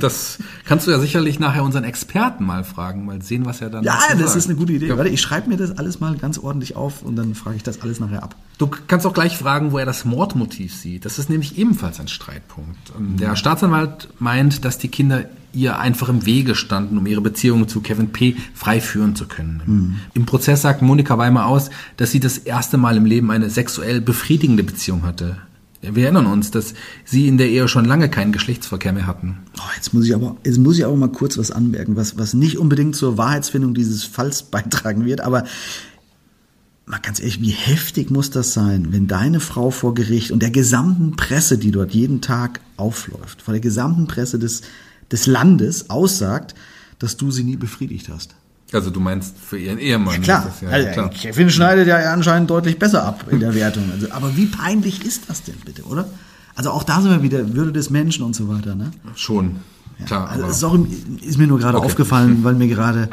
Speaker 1: das kannst du ja sicherlich nachher unseren Experten mal fragen, mal sehen, was er dann
Speaker 2: Ja, das
Speaker 1: sagt.
Speaker 2: ist eine gute Idee.
Speaker 1: Ja.
Speaker 2: Warte, ich schreibe mir das alles mal ganz ordentlich auf und dann frage ich das alles nachher ab.
Speaker 1: Du kannst auch gleich fragen, wo er das Mordmotiv sieht. Das ist nämlich ebenfalls ein Streitpunkt. Der Staatsanwalt meint, dass die Kinder ihr einfach im Wege standen, um ihre Beziehung zu Kevin P. frei führen zu können. Im Prozess sagt Monika Weimer aus, dass sie das erste Mal im Leben eine sexuell befriedigende Beziehung hatte. Wir erinnern uns, dass sie in der Ehe schon lange keinen Geschlechtsverkehr mehr hatten.
Speaker 2: Oh, jetzt muss ich aber, jetzt muss ich aber mal kurz was anmerken, was, was nicht unbedingt zur Wahrheitsfindung dieses Falls beitragen wird, aber mal ganz ehrlich, wie heftig muss das sein, wenn deine Frau vor Gericht und der gesamten Presse, die dort jeden Tag aufläuft, vor der gesamten Presse des, des Landes aussagt, dass du sie nie befriedigt hast.
Speaker 1: Also du meinst für ihren Ehemann.
Speaker 2: Ja, klar.
Speaker 1: ist das
Speaker 2: also,
Speaker 1: klar.
Speaker 2: Kevin schneidet ja anscheinend deutlich besser ab in der Wertung. Also, aber wie peinlich ist das denn bitte, oder? Also auch da sind wir wieder Würde des Menschen und so weiter, ne?
Speaker 1: Schon. Klar,
Speaker 2: Also,
Speaker 1: aber
Speaker 2: sorry, ist mir nur gerade
Speaker 1: Okay.
Speaker 2: aufgefallen, weil mir gerade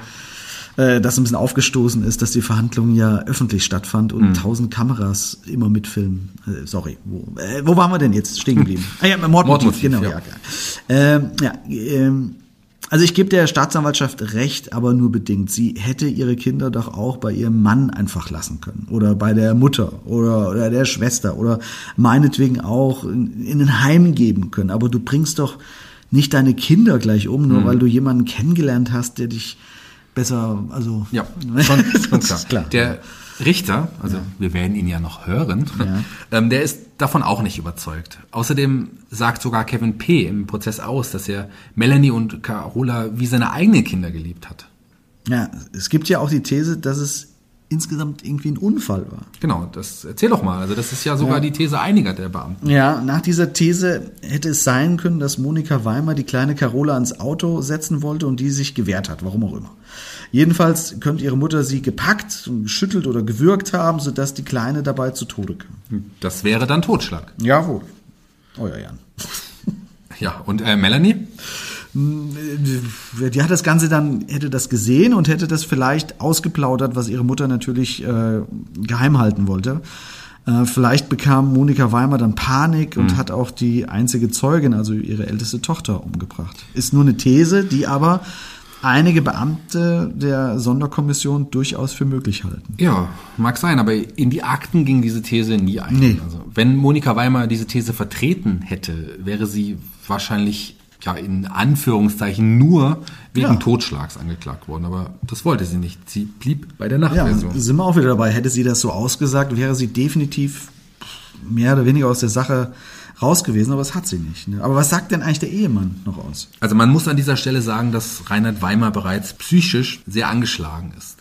Speaker 2: äh, das ein bisschen aufgestoßen ist, dass die Verhandlung ja öffentlich stattfand und tausend Kameras immer mitfilmen. Äh, sorry, wo, äh, wo waren wir denn jetzt stehen geblieben? ah ja, Mordmotiv,
Speaker 1: Mordmotiv,
Speaker 2: genau.
Speaker 1: ja.
Speaker 2: Ja. Ähm, ja, ähm, also ich gebe der Staatsanwaltschaft recht, aber nur bedingt. Sie hätte ihre Kinder doch auch bei ihrem Mann einfach lassen können oder bei der Mutter oder, oder der Schwester oder meinetwegen auch in, in ein Heim geben können. Aber du bringst doch nicht deine Kinder gleich um,
Speaker 1: Mhm.
Speaker 2: nur weil du jemanden kennengelernt hast, der dich besser, also
Speaker 1: Ja, schon, schon
Speaker 2: Das
Speaker 1: klar.
Speaker 2: klar.
Speaker 1: Der Richter, also wir werden ihn ja noch hören, ähm, der ist davon auch nicht überzeugt. Außerdem sagt sogar Kevin P. im Prozess aus, dass er Melanie und Carola wie seine eigenen Kinder geliebt hat.
Speaker 2: Ja, es gibt ja auch die These, dass es insgesamt irgendwie ein Unfall war.
Speaker 1: Genau, das erzähl doch mal. Also das ist ja sogar die These einiger der Beamten.
Speaker 2: Ja, nach dieser These hätte es sein können, dass Monika Weimer die kleine Carola ans Auto setzen wollte und die sich gewehrt hat, warum auch immer. Jedenfalls könnte ihre Mutter sie gepackt, geschüttelt oder gewürgt haben, sodass die Kleine dabei zu Tode kam.
Speaker 1: Das wäre dann Totschlag.
Speaker 2: Jawohl. Euer Jan.
Speaker 1: Ja, und äh, Melanie?
Speaker 2: Die hat das Ganze dann, hätte das gesehen und hätte das vielleicht ausgeplaudert, was ihre Mutter natürlich äh, geheim halten wollte. Äh, vielleicht bekam Monika Weimer dann Panik und hat auch die einzige Zeugin, also ihre älteste Tochter, umgebracht. Ist nur eine These, die aber einige Beamte der Sonderkommission durchaus für möglich halten.
Speaker 1: Ja, mag sein, aber in die Akten ging diese These nie ein.
Speaker 2: Nee.
Speaker 1: Also, wenn Monika Weimer diese These vertreten hätte, wäre sie wahrscheinlich ja in Anführungszeichen nur wegen
Speaker 2: Ja.
Speaker 1: Totschlags angeklagt worden, aber das wollte sie nicht. Sie blieb bei der
Speaker 2: Ja,
Speaker 1: Nachtversion.
Speaker 2: sind wir auch wieder dabei. Hätte sie das so ausgesagt, wäre sie definitiv mehr oder weniger aus der Sache raus gewesen, aber das hat sie nicht. Ne? Aber was sagt denn eigentlich der Ehemann noch aus?
Speaker 1: Also man muss an dieser Stelle sagen, dass Reinhard Weimer bereits psychisch sehr angeschlagen ist.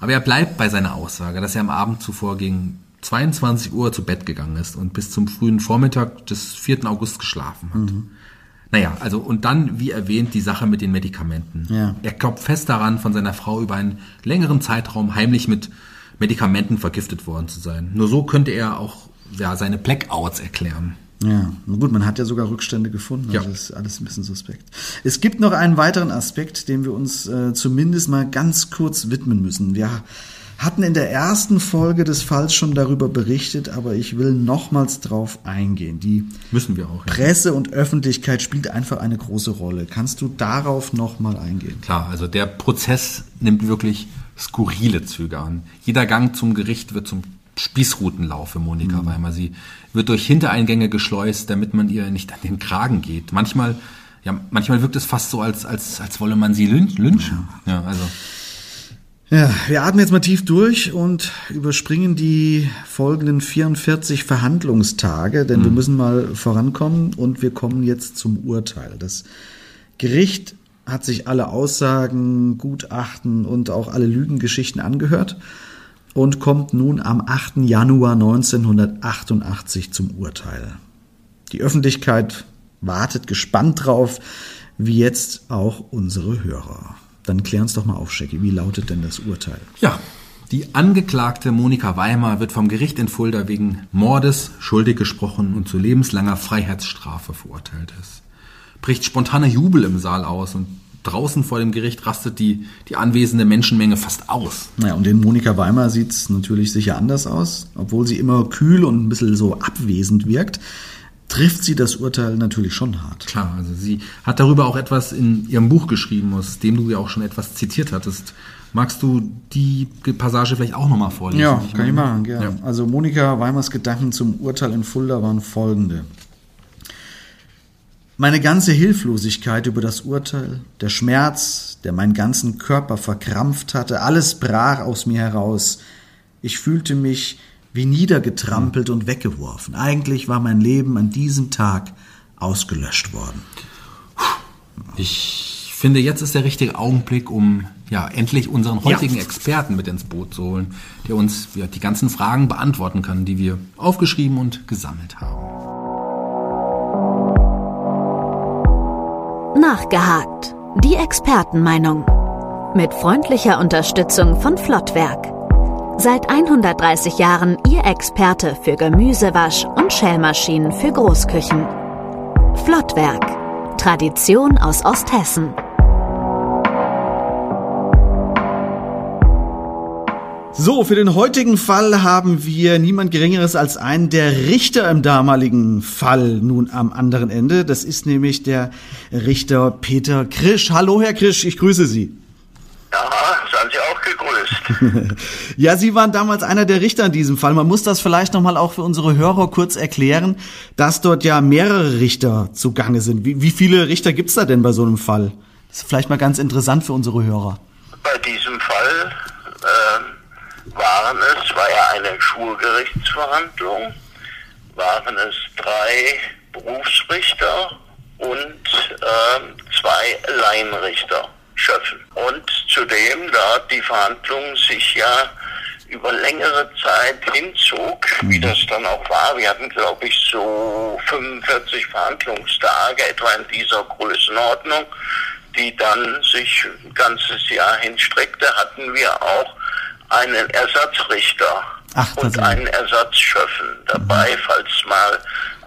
Speaker 1: Aber er bleibt bei seiner Aussage, dass er am Abend zuvor gegen 22 Uhr zu Bett gegangen ist und bis zum frühen Vormittag des 4. August geschlafen hat. Naja, also und dann, wie erwähnt, die Sache mit den Medikamenten.
Speaker 2: Ja.
Speaker 1: Er glaubt fest daran, von seiner Frau über einen längeren Zeitraum heimlich mit Medikamenten vergiftet worden zu sein. Nur so könnte er auch ja, seine Blackouts erklären.
Speaker 2: Ja, na gut, man hat ja sogar Rückstände gefunden. Also
Speaker 1: Ja.
Speaker 2: das ist alles ein bisschen suspekt. Es gibt noch einen weiteren Aspekt, dem wir uns äh, zumindest mal ganz kurz widmen müssen. Wir hatten in der ersten Folge des Falls schon darüber berichtet, aber ich will nochmals drauf eingehen. Die
Speaker 1: Müssen wir auch. Ja.
Speaker 2: Presse und Öffentlichkeit spielt einfach eine große Rolle. Kannst du darauf nochmal eingehen?
Speaker 1: Klar, also der Prozess nimmt wirklich skurrile Züge an. Jeder Gang zum Gericht wird zum Spießrutenlauf für Monika Weimer. Sie wird durch Hintereingänge geschleust, damit man ihr nicht an den Kragen geht. Manchmal, ja, manchmal wirkt es fast so, als, als, als wolle man sie lynch, lynchen. Ja, also.
Speaker 2: Ja, wir atmen jetzt mal tief durch und überspringen die folgenden 44 Verhandlungstage, denn wir müssen mal vorankommen und wir kommen jetzt zum Urteil. Das Gericht hat sich alle Aussagen, Gutachten und auch alle Lügengeschichten angehört und kommt nun am 8. Januar 1988 zum Urteil. Die Öffentlichkeit wartet gespannt drauf, wie jetzt auch unsere Hörer. Dann klär uns doch mal auf, Shaggy. Wie lautet denn das Urteil?
Speaker 1: Ja, die Angeklagte Monika Weimer wird vom Gericht in Fulda wegen Mordes schuldig gesprochen und zu lebenslanger Freiheitsstrafe verurteilt ist. Bricht spontaner Jubel im Saal aus und draußen vor dem Gericht rastet die, die anwesende Menschenmenge fast aus.
Speaker 2: Ja, und in Monika Weimer sieht's natürlich sicher anders aus. Obwohl sie immer kühl und ein bisschen so abwesend wirkt, trifft sie das Urteil natürlich schon hart.
Speaker 1: Klar, also sie hat darüber auch etwas in ihrem Buch geschrieben, aus dem du ja auch schon etwas zitiert hattest. Magst du die Passage vielleicht auch nochmal vorlesen?
Speaker 2: Ja, kann ich machen, gerne.
Speaker 1: Ja.
Speaker 2: Also Monika Weimers Gedanken zum Urteil in Fulda waren folgende. Meine ganze Hilflosigkeit über das Urteil, der Schmerz, der meinen ganzen Körper verkrampft hatte, alles brach aus mir heraus. Ich fühlte mich wie niedergetrampelt und weggeworfen. Eigentlich war mein Leben an diesem Tag ausgelöscht worden.
Speaker 1: Ich finde, jetzt ist der richtige Augenblick, um ja endlich unseren heutigen Experten mit ins Boot zu holen, der uns ja, die ganzen Fragen beantworten kann, die wir aufgeschrieben und gesammelt haben.
Speaker 3: Nachgehakt. Die Expertenmeinung. Mit freundlicher Unterstützung von Flottwerk. Seit 130 Jahren Ihr Experte für Gemüsewasch und Schälmaschinen für Großküchen. Flottwerk. Tradition aus Osthessen.
Speaker 2: So, für den heutigen Fall haben wir niemand Geringeres als einen der Richter im damaligen Fall nun am anderen Ende. Das ist nämlich der Richter Peter Krisch. Hallo, Herr Krisch, ich grüße Sie.
Speaker 4: Ja, seien Sie auch gegrüßt.
Speaker 2: Ja, Sie waren damals einer der Richter in diesem Fall. Man muss das vielleicht nochmal auch für unsere Hörer kurz erklären, dass dort ja mehrere Richter zugange sind. Wie, wie viele Richter gibt's da denn bei so einem Fall? Das ist vielleicht mal ganz interessant für unsere Hörer.
Speaker 4: Bei diesem Fall äh, waren es, war ja eine Schulgerichtsverhandlung, waren es drei Berufsrichter und äh, zwei Laienrichter. Schöffen. Und zudem, da die Verhandlung sich ja über längere Zeit hinzog, wie das dann auch war. Wir hatten, glaube ich, so 45 Verhandlungstage, etwa in dieser Größenordnung, die dann sich ein ganzes Jahr hinstreckte, hatten wir auch einen Ersatzrichter Ach, und einen Ersatzschöffen dabei, mhm. falls mal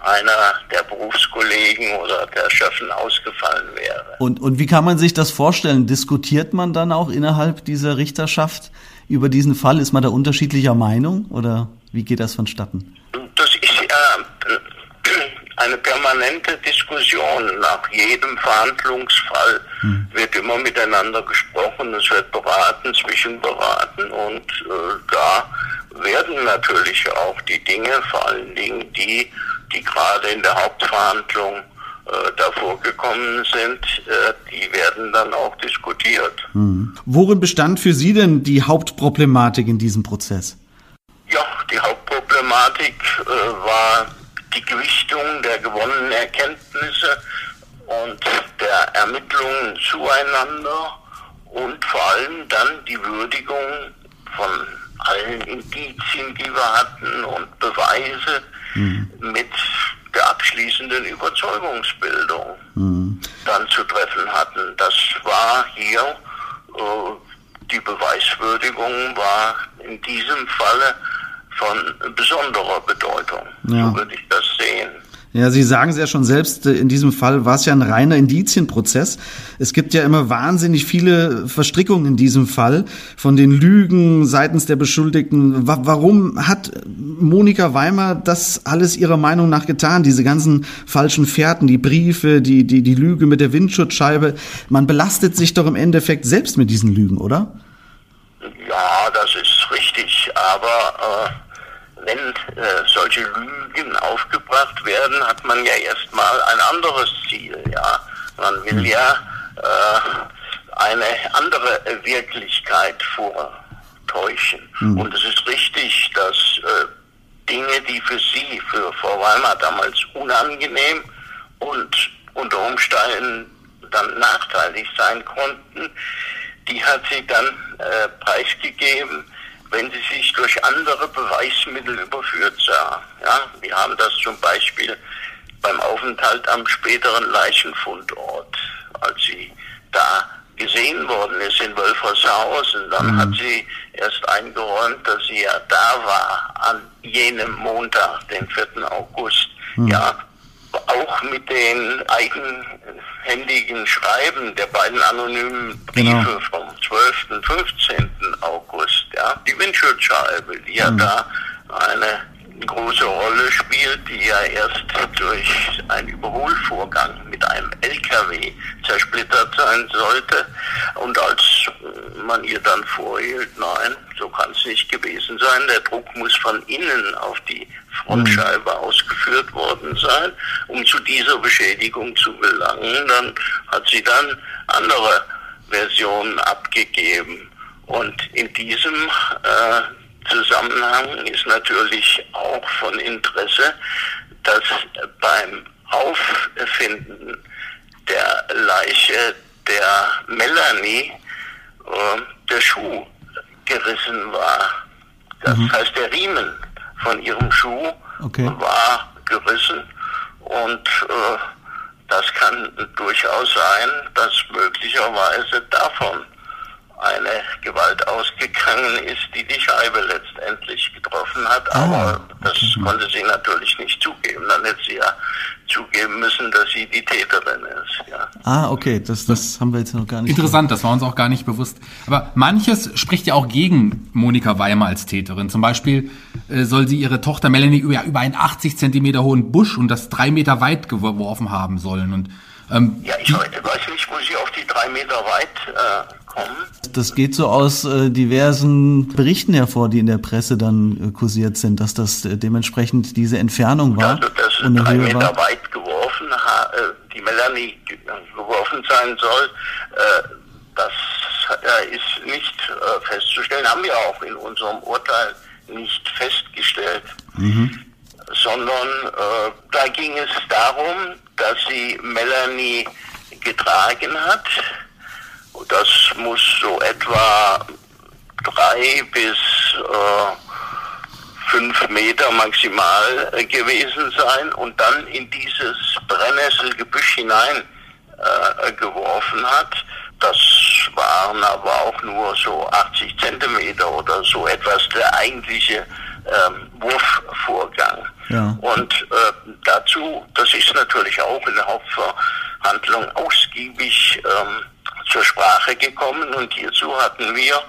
Speaker 4: einer der Berufskollegen oder der Schöffen ausgefallen wäre.
Speaker 2: Und, und wie kann man sich das vorstellen? Diskutiert man dann auch innerhalb dieser Richterschaft über diesen Fall? Ist man da unterschiedlicher Meinung oder wie geht das vonstatten?
Speaker 4: Das ist äh, eine permanente Diskussion. Nach jedem Verhandlungsfall hm. wird immer miteinander gesprochen, es wird beraten, zwischenberaten und äh, da werden natürlich auch die Dinge, vor allen Dingen die, die gerade in der Hauptverhandlung äh, davor gekommen sind, äh, die werden dann auch diskutiert.
Speaker 2: Hm. Worin bestand für Sie denn die Hauptproblematik in diesem Prozess?
Speaker 4: Ja, die Hauptproblematik äh, war die Gewichtung der gewonnenen Erkenntnisse und der Ermittlungen zueinander und vor allem dann die Würdigung von allen Indizien, die wir hatten und Beweise mhm. mit der abschließenden Überzeugungsbildung mhm. dann zu treffen hatten. Das war hier, äh, die Beweiswürdigung war in diesem Falle von besonderer Bedeutung. Ja. So würde ich das sehen.
Speaker 2: Ja, Sie sagen es ja schon selbst, äh, in diesem Fall war es ja ein reiner Indizienprozess. Es gibt ja immer wahnsinnig viele Verstrickungen in diesem Fall von den Lügen seitens der Beschuldigten. Warum hat Monika Weimer das alles ihrer Meinung nach getan? Diese ganzen falschen Fährten, die Briefe, die, die, die Lüge mit der Windschutzscheibe. Man belastet sich doch im Endeffekt selbst mit diesen Lügen, oder?
Speaker 4: Ja, das ist richtig, aber äh wenn äh, solche Lügen aufgebracht werden, hat man ja erstmal ein anderes Ziel. Ja, man will hm. ja äh, eine andere Wirklichkeit vortäuschen. Mhm. Und es ist richtig, dass äh, Dinge, die für Sie, für Frau Weimar damals unangenehm und unter Umständen dann nachteilig sein konnten, die hat sie dann äh, preisgegeben wenn sie sich durch andere Beweismittel überführt sah. Ja, wir haben das zum Beispiel beim Aufenthalt am späteren Leichenfundort, als sie da gesehen worden ist in Wölfershausen, dann mhm. hat sie erst eingeräumt, dass sie ja da war an jenem Montag, den 4. August. Mhm. Ja, auch mit den eigenhändigen Schreiben der beiden anonymen Briefe genau. vom 12. und 15. August, ja, die Windschutzscheibe, die ja mhm. da eine große Rolle spielt, die ja erst durch einen Überholvorgang mit einem LKW zersplittert sein sollte. Und als man ihr dann vorhielt, nein, so kann es nicht gewesen sein, der Druck muss von innen auf die Frontscheibe mhm. ausgeführt worden sein, um zu dieser Beschädigung zu gelangen. Dann hat sie dann andere Versionen abgegeben. Und in diesem äh, Zusammenhang ist natürlich auch von Interesse, dass beim Auffinden der Leiche der Melanie äh, der Schuh gerissen war. Das mhm. heißt, der Riemen von ihrem Schuh okay. war gerissen und äh, das kann durchaus sein, dass möglicherweise davon eine Gewalt ausgegangen ist, die die Scheibe letztendlich getroffen hat. Ah, Aber das okay. konnte sie natürlich nicht zugeben. Dann hätte sie ja zugeben müssen, dass sie die Täterin ist. Ja.
Speaker 2: Ah, okay, das, das haben wir jetzt noch gar nicht.
Speaker 1: Interessant, das war uns auch gar nicht bewusst. Aber manches spricht ja auch gegen Monika Weimer als Täterin. Zum Beispiel äh, soll sie ihre Tochter Melanie über, über einen 80 Zentimeter hohen Busch und das drei Meter weit geworfen haben sollen. Und
Speaker 4: ähm, ja, ich weiß nicht, wo sie auf die drei Meter weit äh.
Speaker 2: Das geht so aus äh, diversen Berichten hervor, die in der Presse dann äh, kursiert sind, dass das äh, dementsprechend diese Entfernung war.
Speaker 4: Also, dass drei Meter war. weit geworfen, äh, die Melanie geworfen sein soll, äh, das ist nicht festzustellen, haben wir auch in unserem Urteil nicht festgestellt. Mhm sondern äh, da ging es darum, dass sie Melanie getragen hat. Das muss so etwa drei bis äh, fünf Meter maximal äh, gewesen sein und dann in dieses Brennnesselgebüsch hinein äh, geworfen hat. Das waren aber auch nur so 80 Zentimeter oder so etwas der eigentliche ähm, Wurfvorgang. Ja. Und äh, dazu, das ist natürlich auch in der Hauptverhandlung ausgiebig ähm, zur Sprache gekommen und hierzu hatten wir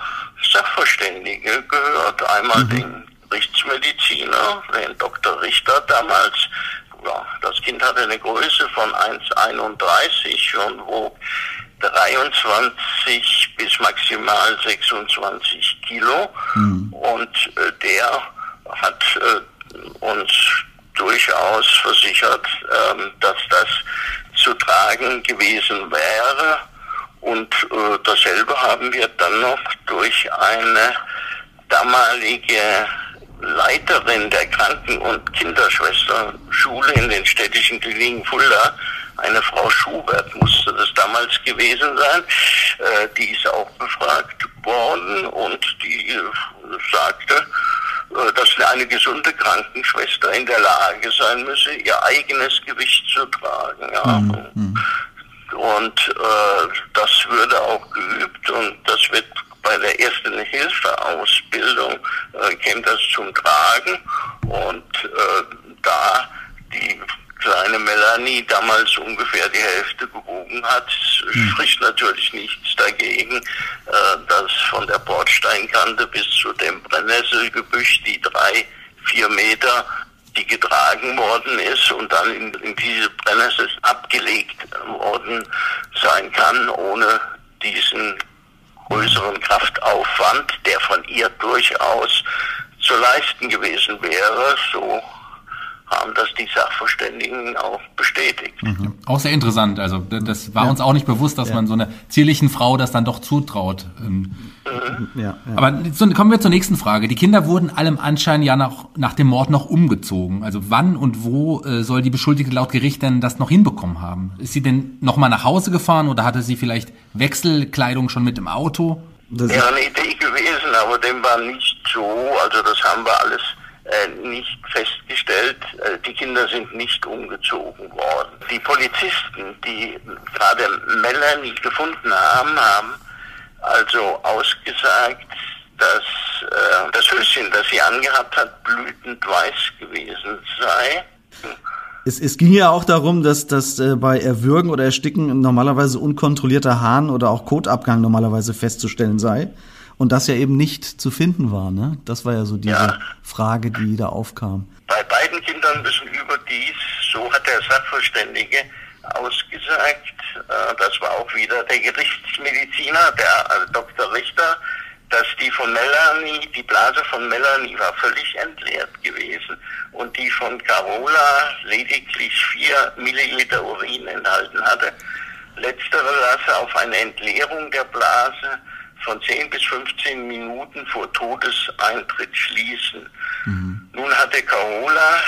Speaker 4: Sachverständige gehört. Einmal mhm. den Rechtsmediziner, den Dr. Richter damals. Ja, das Kind hatte eine Größe von 1,31 und wog 23 bis maximal 26 Kilo. Mhm. Und äh, der hat äh, uns durchaus versichert, äh, dass das zu tragen gewesen wäre. Und äh, dasselbe haben wir dann noch durch eine damalige Leiterin der Kranken- und Kinderschwesterschule in den städtischen Kliniken Fulda, eine Frau Schubert musste das damals gewesen sein, äh, die ist auch befragt worden und die äh, sagte, äh, dass eine gesunde Krankenschwester in der Lage sein müsse, ihr eigenes Gewicht zu tragen. Ja. Mhm. Und äh, das würde auch geübt und das wird bei der ersten Hilfeausbildung äh, käme das zum Tragen und äh, da die kleine Melanie damals ungefähr die Hälfte gewogen hat, hm. spricht natürlich nichts dagegen, äh, dass von der Bordsteinkante bis zu dem Brennnesselgebüsch die drei, vier Meter die getragen worden ist und dann in, in diese Brennnessel abgelegt worden sein kann, ohne diesen größeren Kraftaufwand, der von ihr durchaus zu leisten gewesen wäre. So haben das die Sachverständigen auch bestätigt.
Speaker 1: Mhm. Auch sehr interessant. Also das war ja. uns auch nicht bewusst, dass ja. man so einer zierlichen Frau das dann doch zutraut. Ähm, mhm. Ja, ja. Aber so, kommen wir zur nächsten Frage. Die Kinder wurden allem Anschein ja nach, nach dem Mord noch umgezogen. Also wann und wo äh, soll die Beschuldigte laut Gericht denn das noch hinbekommen haben? Ist sie denn nochmal nach Hause gefahren oder hatte sie vielleicht Wechselkleidung schon mit im Auto?
Speaker 4: Das wäre eine Idee gewesen, aber dem war nicht so. Also das haben wir alles äh, nicht festgestellt, äh, die Kinder sind nicht umgezogen worden. Die Polizisten, die gerade Melanie gefunden haben, haben also ausgesagt, dass äh, das Höschen, das sie angehabt hat, blütend weiß gewesen sei.
Speaker 2: Es, es ging ja auch darum, dass, dass äh, bei Erwürgen oder Ersticken normalerweise unkontrollierter Hahn oder auch Kotabgang normalerweise festzustellen sei und das ja eben nicht zu finden war. Ne? Das war ja so diese ja. Frage, die da aufkam.
Speaker 4: Bei beiden Kindern müssen überdies, so hat der Sachverständige ausgesagt, äh, das war auch wieder der Gerichtsmediziner, der also Dr. Richter, dass die von Melanie, die Blase von Melanie war völlig entleert gewesen und die von Carola lediglich vier Milliliter Urin enthalten hatte. Letztere lasse auf eine Entleerung der Blase von 10 bis 15 Minuten vor Todeseintritt schließen. Mhm. Nun hatte Carola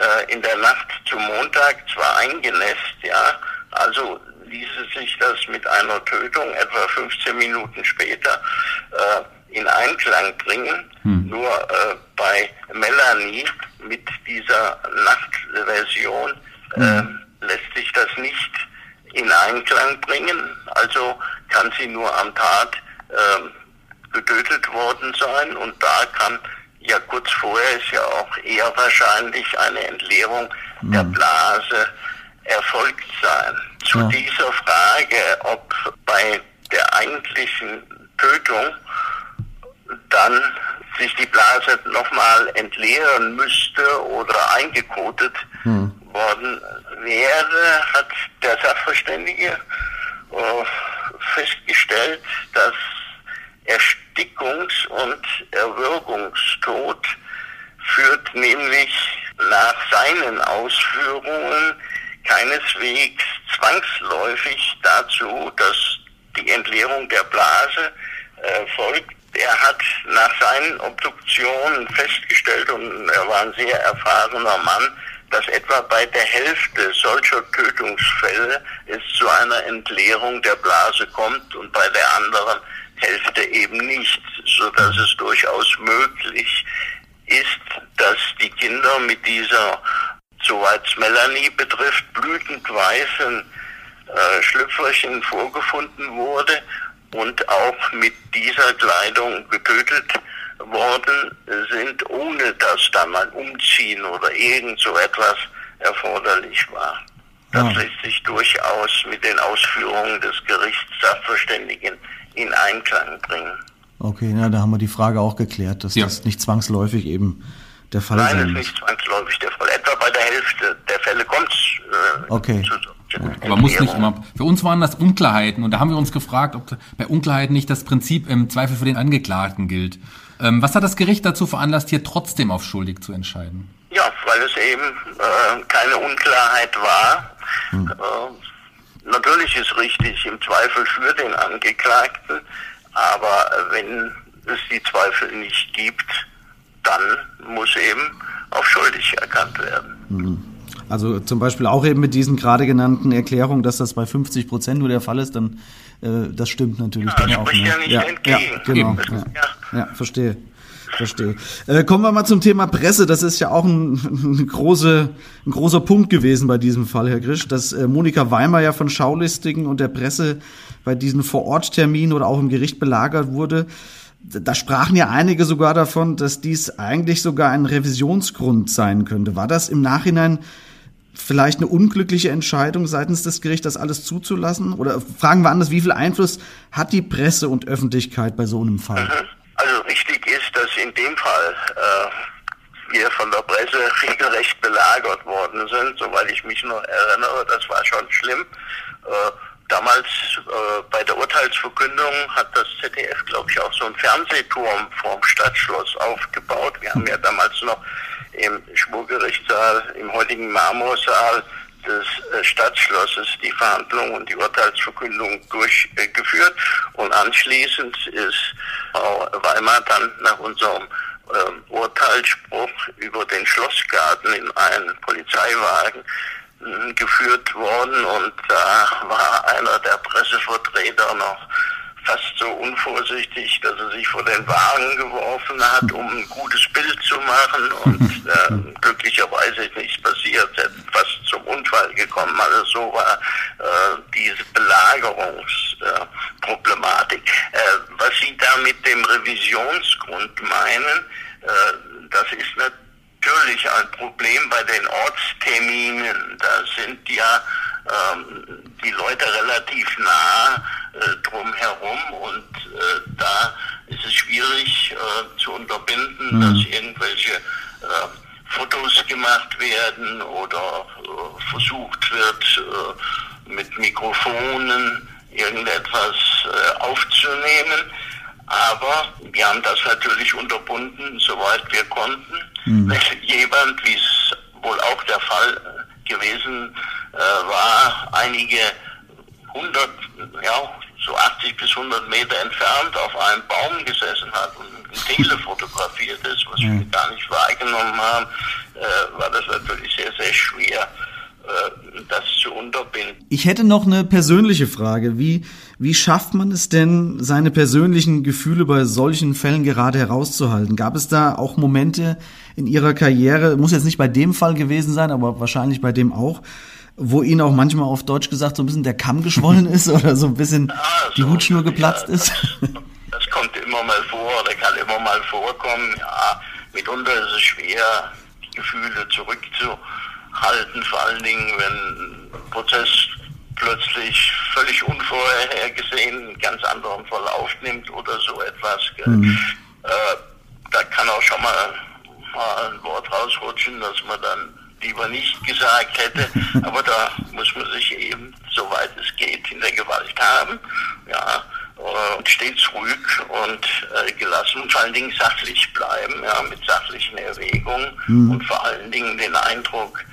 Speaker 4: äh, in der Nacht zum Montag zwar eingenässt, ja, also ließe sich das mit einer Tötung etwa 15 Minuten später äh, in Einklang bringen. Mhm. Nur äh, bei Melanie mit dieser Nachtversion mhm. lässt sich das nicht in Einklang bringen. Also kann sie nur am Tat ähm, worden sein und da kann ja kurz vorher ist ja auch eher wahrscheinlich eine Entleerung mhm. der Blase erfolgt sein. Zu ja. dieser Frage, ob bei der eigentlichen Tötung dann sich die Blase nochmal entleeren müsste oder eingekotet hm. worden wäre, hat der Sachverständige äh, festgestellt, dass Erstickungs- und Erwürgungstod führt nämlich nach seinen Ausführungen keineswegs zwangsläufig dazu, dass die Entleerung der Blase äh, folgt. Er hat nach seinen Obduktionen festgestellt, und er war ein sehr erfahrener Mann, dass etwa bei der Hälfte solcher Tötungsfälle es zu einer Entleerung der Blase kommt und bei der anderen Hälfte eben nicht, so dass es durchaus möglich ist, dass die Kinder mit dieser, soweit es Melanie betrifft, blütend weißen äh, Schlüpferchen vorgefunden wurde und auch mit dieser Kleidung getötet worden sind, ohne dass dann ein Umziehen oder irgend so etwas erforderlich war. Das lässt sich durchaus mit den Ausführungen des Gerichtssachverständigen in Einklang bringen.
Speaker 2: Okay, na, da haben wir die Frage auch geklärt, dass ja. das nicht zwangsläufig eben der Fall
Speaker 4: Nein, sein ist nicht zwangsläufig der Fall. Etwa bei der Hälfte der Fälle kommt es
Speaker 2: äh, okay. zu
Speaker 1: aber muss nicht immer. Für uns waren das Unklarheiten und da haben wir uns gefragt, ob bei Unklarheiten nicht das Prinzip im Zweifel für den Angeklagten gilt. Ähm, was hat das Gericht dazu veranlasst, hier trotzdem auf schuldig zu entscheiden?
Speaker 4: Ja, weil es eben äh, keine Unklarheit war. Hm. Äh, natürlich ist richtig im Zweifel für den Angeklagten, aber wenn es die Zweifel nicht gibt, dann muss eben auf schuldig erkannt werden.
Speaker 2: Hm. Also zum Beispiel auch eben mit diesen gerade genannten Erklärungen, dass das bei 50 Prozent nur der Fall ist, dann äh, das stimmt natürlich ja, dann auch.
Speaker 4: Ja, nicht ja, entgegen.
Speaker 2: ja, genau. Ja, ja, verstehe. Verstehe. Äh, kommen wir mal zum Thema Presse. Das ist ja auch ein, ein, große, ein großer Punkt gewesen bei diesem Fall, Herr Grisch, dass äh, Monika Weimer ja von Schaulistigen und der Presse bei diesen Vorortterminen oder auch im Gericht belagert wurde. Da sprachen ja einige sogar davon, dass dies eigentlich sogar ein Revisionsgrund sein könnte. War das im Nachhinein vielleicht eine unglückliche Entscheidung seitens des Gerichts, das alles zuzulassen? Oder fragen wir anders, wie viel Einfluss hat die Presse und Öffentlichkeit bei so einem Fall?
Speaker 4: Also richtig ist, dass in dem Fall äh, wir von der Presse regelrecht belagert worden sind, soweit ich mich noch erinnere. Das war schon schlimm. Äh, damals äh, bei der Urteilsverkündung hat das ZDF, glaube ich, auch so einen Fernsehturm vorm Stadtschloss aufgebaut. Wir haben ja damals noch im Schwurgerichtssaal, im heutigen Marmorsaal des äh, Stadtschlosses die Verhandlung und die Urteilsverkündung durchgeführt. Und anschließend ist Frau Weimar dann nach unserem ähm, Urteilsspruch über den Schlossgarten in einen Polizeiwagen hm, geführt worden. Und da war einer der Pressevertreter noch fast so unvorsichtig, dass er sich vor den Wagen geworfen hat, um ein gutes Bild zu machen und äh, glücklicherweise ist nichts passiert, er ist fast zum Unfall gekommen. Also so war äh, diese Belagerungsproblematik. Äh, was Sie da mit dem Revisionsgrund meinen, äh, das ist natürlich ein Problem bei den Ortsterminen. Da sind ja ähm, die Leute relativ nah äh, drumherum und äh, da ist es schwierig äh, zu unterbinden, mhm. dass irgendwelche äh, Fotos gemacht werden oder äh, versucht wird, äh, mit Mikrofonen irgendetwas aufzunehmen. Aber wir haben das natürlich unterbunden, soweit wir konnten. Mhm. Jemand, wie es wohl auch der Fall gewesen äh, war einige hundert, ja, so 80 bis 100 Meter entfernt auf einem Baum gesessen hat und ein Tele fotografiert ist, was mhm. wir gar nicht wahrgenommen haben, äh, war das natürlich sehr, sehr schwer, äh, das zu unterbinden.
Speaker 2: Ich hätte noch eine persönliche Frage. Wie, wie schafft man es denn, seine persönlichen Gefühle bei solchen Fällen gerade herauszuhalten? Gab es da auch Momente in Ihrer Karriere, muss jetzt nicht bei dem Fall gewesen sein, aber wahrscheinlich bei dem auch, wo Ihnen auch manchmal auf Deutsch gesagt so ein bisschen der Kamm geschwollen ist oder so ein bisschen ja, die Hutschnur geplatzt ja, ist?
Speaker 4: Das, kommt immer immer mal vor oder kann immer mal vorkommen. Ja, mitunter ist es schwer, die Gefühle zurückzuhalten, vor allen Dingen, wenn ein Prozess plötzlich völlig unvorhergesehen einen ganz anderen Verlauf nimmt oder so etwas. Mhm. Äh, da kann auch schon mal, mal ein Wort rausrutschen, dass man dann lieber nicht gesagt hätte, aber da muss man sich eben, soweit es geht, in der Gewalt haben, ja, und stets ruhig und äh, gelassen und vor allen Dingen sachlich bleiben, ja, mit sachlichen Erwägungen mhm. und vor allen Dingen den Eindruck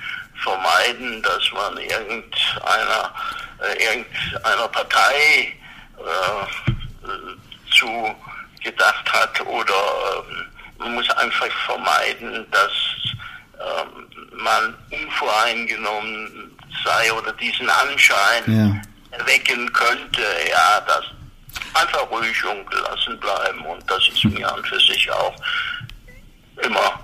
Speaker 4: vermeiden, dass man irgendeiner, äh, irgendeiner Partei äh, zu gedacht hat oder äh, man muss einfach vermeiden, dass ähm, man unvoreingenommen sei oder diesen Anschein ja. wecken könnte, ja, dass einfach ruhig und gelassen bleiben und das ist mir an für sich auch immer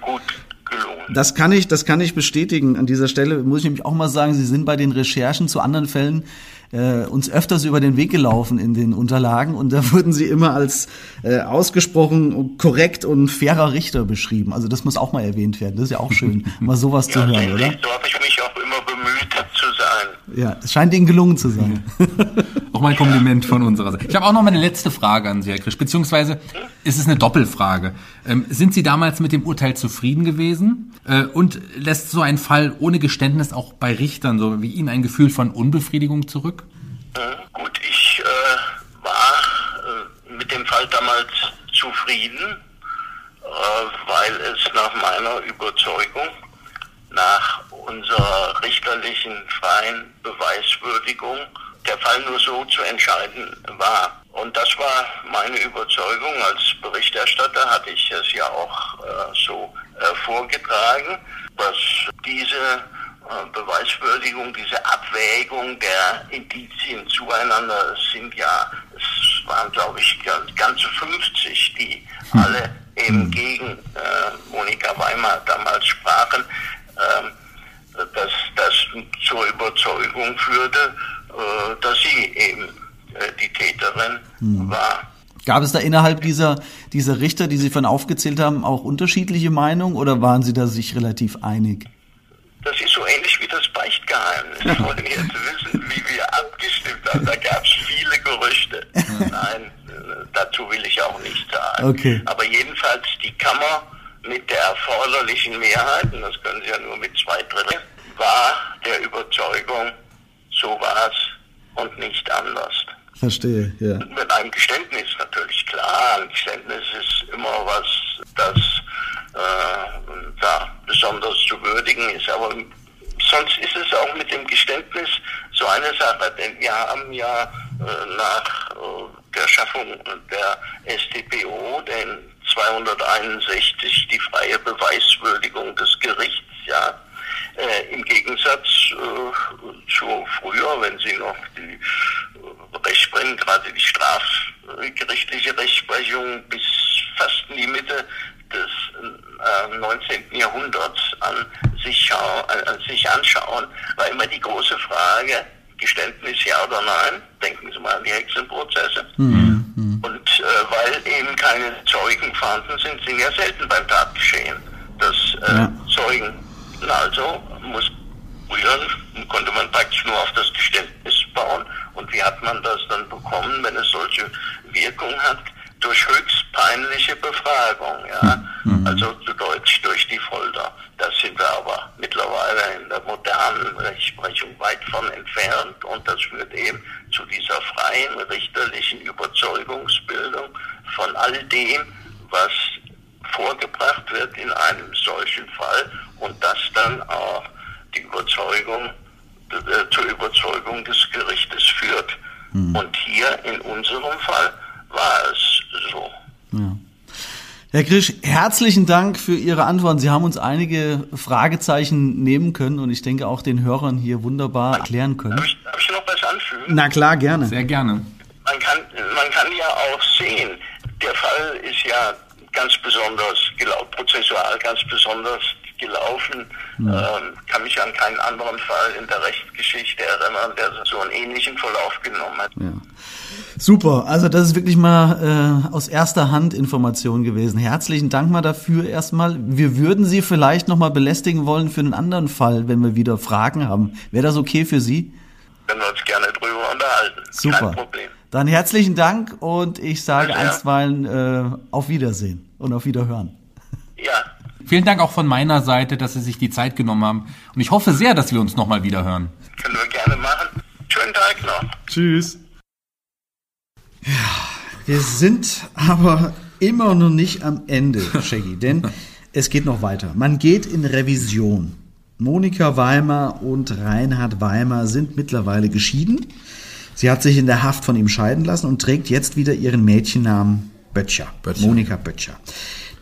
Speaker 4: gut gelungen.
Speaker 2: Das kann ich, das kann ich bestätigen. An dieser Stelle muss ich nämlich auch mal sagen, Sie sind bei den Recherchen zu anderen Fällen äh, uns öfters über den Weg gelaufen in den Unterlagen und da wurden sie immer als äh, ausgesprochen korrekt und fairer Richter beschrieben. Also das muss auch mal erwähnt werden. Das ist ja auch schön, mal sowas
Speaker 4: ja,
Speaker 2: zu hören, oder?
Speaker 4: So habe ich mich auch immer bemüht zu sein.
Speaker 2: Ja, es scheint Ihnen gelungen zu sein.
Speaker 1: auch mal ein Kompliment von unserer Seite. Ich habe auch noch mal eine letzte Frage an Sie, Herr Krisch, beziehungsweise ist es eine Doppelfrage. Ähm, sind Sie damals mit dem Urteil zufrieden gewesen? Äh, und lässt so ein Fall ohne Geständnis auch bei Richtern so wie Ihnen ein Gefühl von Unbefriedigung zurück?
Speaker 4: Äh, gut, ich äh, war äh, mit dem Fall damals zufrieden, äh, weil es nach meiner Überzeugung, nach unserer richterlichen freien Beweiswürdigung, der Fall nur so zu entscheiden war. Und das war meine Überzeugung. Als Berichterstatter hatte ich es ja auch äh, so äh, vorgetragen, dass diese äh, Beweiswürdigung, diese Abwägung der Indizien zueinander, es sind ja, es waren glaube ich ganze 50, die hm. alle eben hm. gegen äh, Monika Weimar damals sprachen, äh, dass das zur Überzeugung führte, äh, dass sie eben äh, die Täterin hm. war.
Speaker 2: Gab es da innerhalb dieser, dieser Richter, die Sie von aufgezählt haben, auch unterschiedliche Meinungen oder waren Sie da sich relativ einig?
Speaker 4: Das ist so ähnlich wie das Beichtgeheimnis. Ich wollte jetzt wissen, wie wir abgestimmt haben. Da gab es viele Gerüchte. Nein, dazu will ich auch nicht sagen.
Speaker 2: Okay.
Speaker 4: Aber jedenfalls die Kammer mit der erforderlichen Mehrheit, und das können Sie ja nur mit zwei Drittel, war der Überzeugung, so war es und nicht anders.
Speaker 2: Verstehe, ja.
Speaker 4: Mit einem Geständnis natürlich, klar. Ein Geständnis ist immer was, das äh, da besonders zu würdigen ist. Aber sonst ist es auch mit dem Geständnis so eine Sache, denn wir haben ja äh, nach äh, der Schaffung der StPO, den 261, die freie Beweiswürdigung des Gerichts, ja, äh, Im Gegensatz äh, zu früher, wenn Sie noch die äh, Rechtsprechung, gerade die strafgerichtliche Rechtsprechung bis fast in die Mitte des äh, 19. Jahrhunderts an sich, an sich anschauen, war immer die große Frage, Geständnis ja oder nein. Denken Sie mal an die Hexenprozesse. Mhm. mhm. Und äh, weil eben keine Zeugen vorhanden sind, sind ja selten beim Tatgeschehen, dass äh, ja. Zeugen also muss früher konnte man praktisch nur auf das Geständnis bauen. Und wie hat man das dann bekommen, wenn es solche Wirkung hat? Durch höchst peinliche Befragung, ja. Mhm. Also zu Deutsch durch die Folter. Da sind wir aber mittlerweile in der modernen Rechtsprechung weit von entfernt und das führt eben zu dieser freien richterlichen Überzeugungsbildung von all dem, was vorgebracht wird in einem solchen Fall und das dann auch die Überzeugung äh, zur Überzeugung des Gerichtes führt. Mhm. Und hier in unserem Fall war es so.
Speaker 2: Ja. Herr Krisch, herzlichen Dank für Ihre Antworten. Sie haben uns einige Fragezeichen nehmen können und ich denke auch den Hörern hier wunderbar erklären können. Darf
Speaker 4: ich, darf ich noch was anfügen?
Speaker 2: Na klar, gerne.
Speaker 1: Sehr gerne.
Speaker 4: Man kann, man kann ja auch sehen, der Fall ist ja ganz besonders gelaufen, prozessual ganz besonders gelaufen. Mhm. Ähm, kann mich an keinen anderen Fall in der Rechtsgeschichte erinnern, der so einen ähnlichen Verlauf genommen hat.
Speaker 2: Ja. Super, also das ist wirklich mal äh, aus erster Hand Information gewesen. Herzlichen Dank mal dafür erstmal. Wir würden Sie vielleicht noch mal belästigen wollen für einen anderen Fall, wenn wir wieder Fragen haben. Wäre das okay für Sie?
Speaker 4: Können wir uns gerne drüber unterhalten.
Speaker 2: Super.
Speaker 4: Kein Problem.
Speaker 2: Dann herzlichen Dank und ich sage
Speaker 4: ja.
Speaker 2: einstweilen äh, auf Wiedersehen und auf Wiederhören.
Speaker 4: Ja,
Speaker 1: Vielen Dank auch von meiner Seite, dass Sie sich die Zeit genommen haben. Und ich hoffe sehr, dass wir uns nochmal wieder hören.
Speaker 4: können wir gerne machen. Schönen Tag noch.
Speaker 2: Tschüss. Ja, wir sind aber immer noch nicht am Ende, Shaggy, denn es geht noch weiter. Man geht in Revision. Monika Weimar und Reinhard Weimar sind mittlerweile geschieden. Sie hat sich in der Haft von ihm scheiden lassen und trägt jetzt wieder ihren Mädchennamen Böttcher.
Speaker 1: Böttcher.
Speaker 2: Monika Böttcher.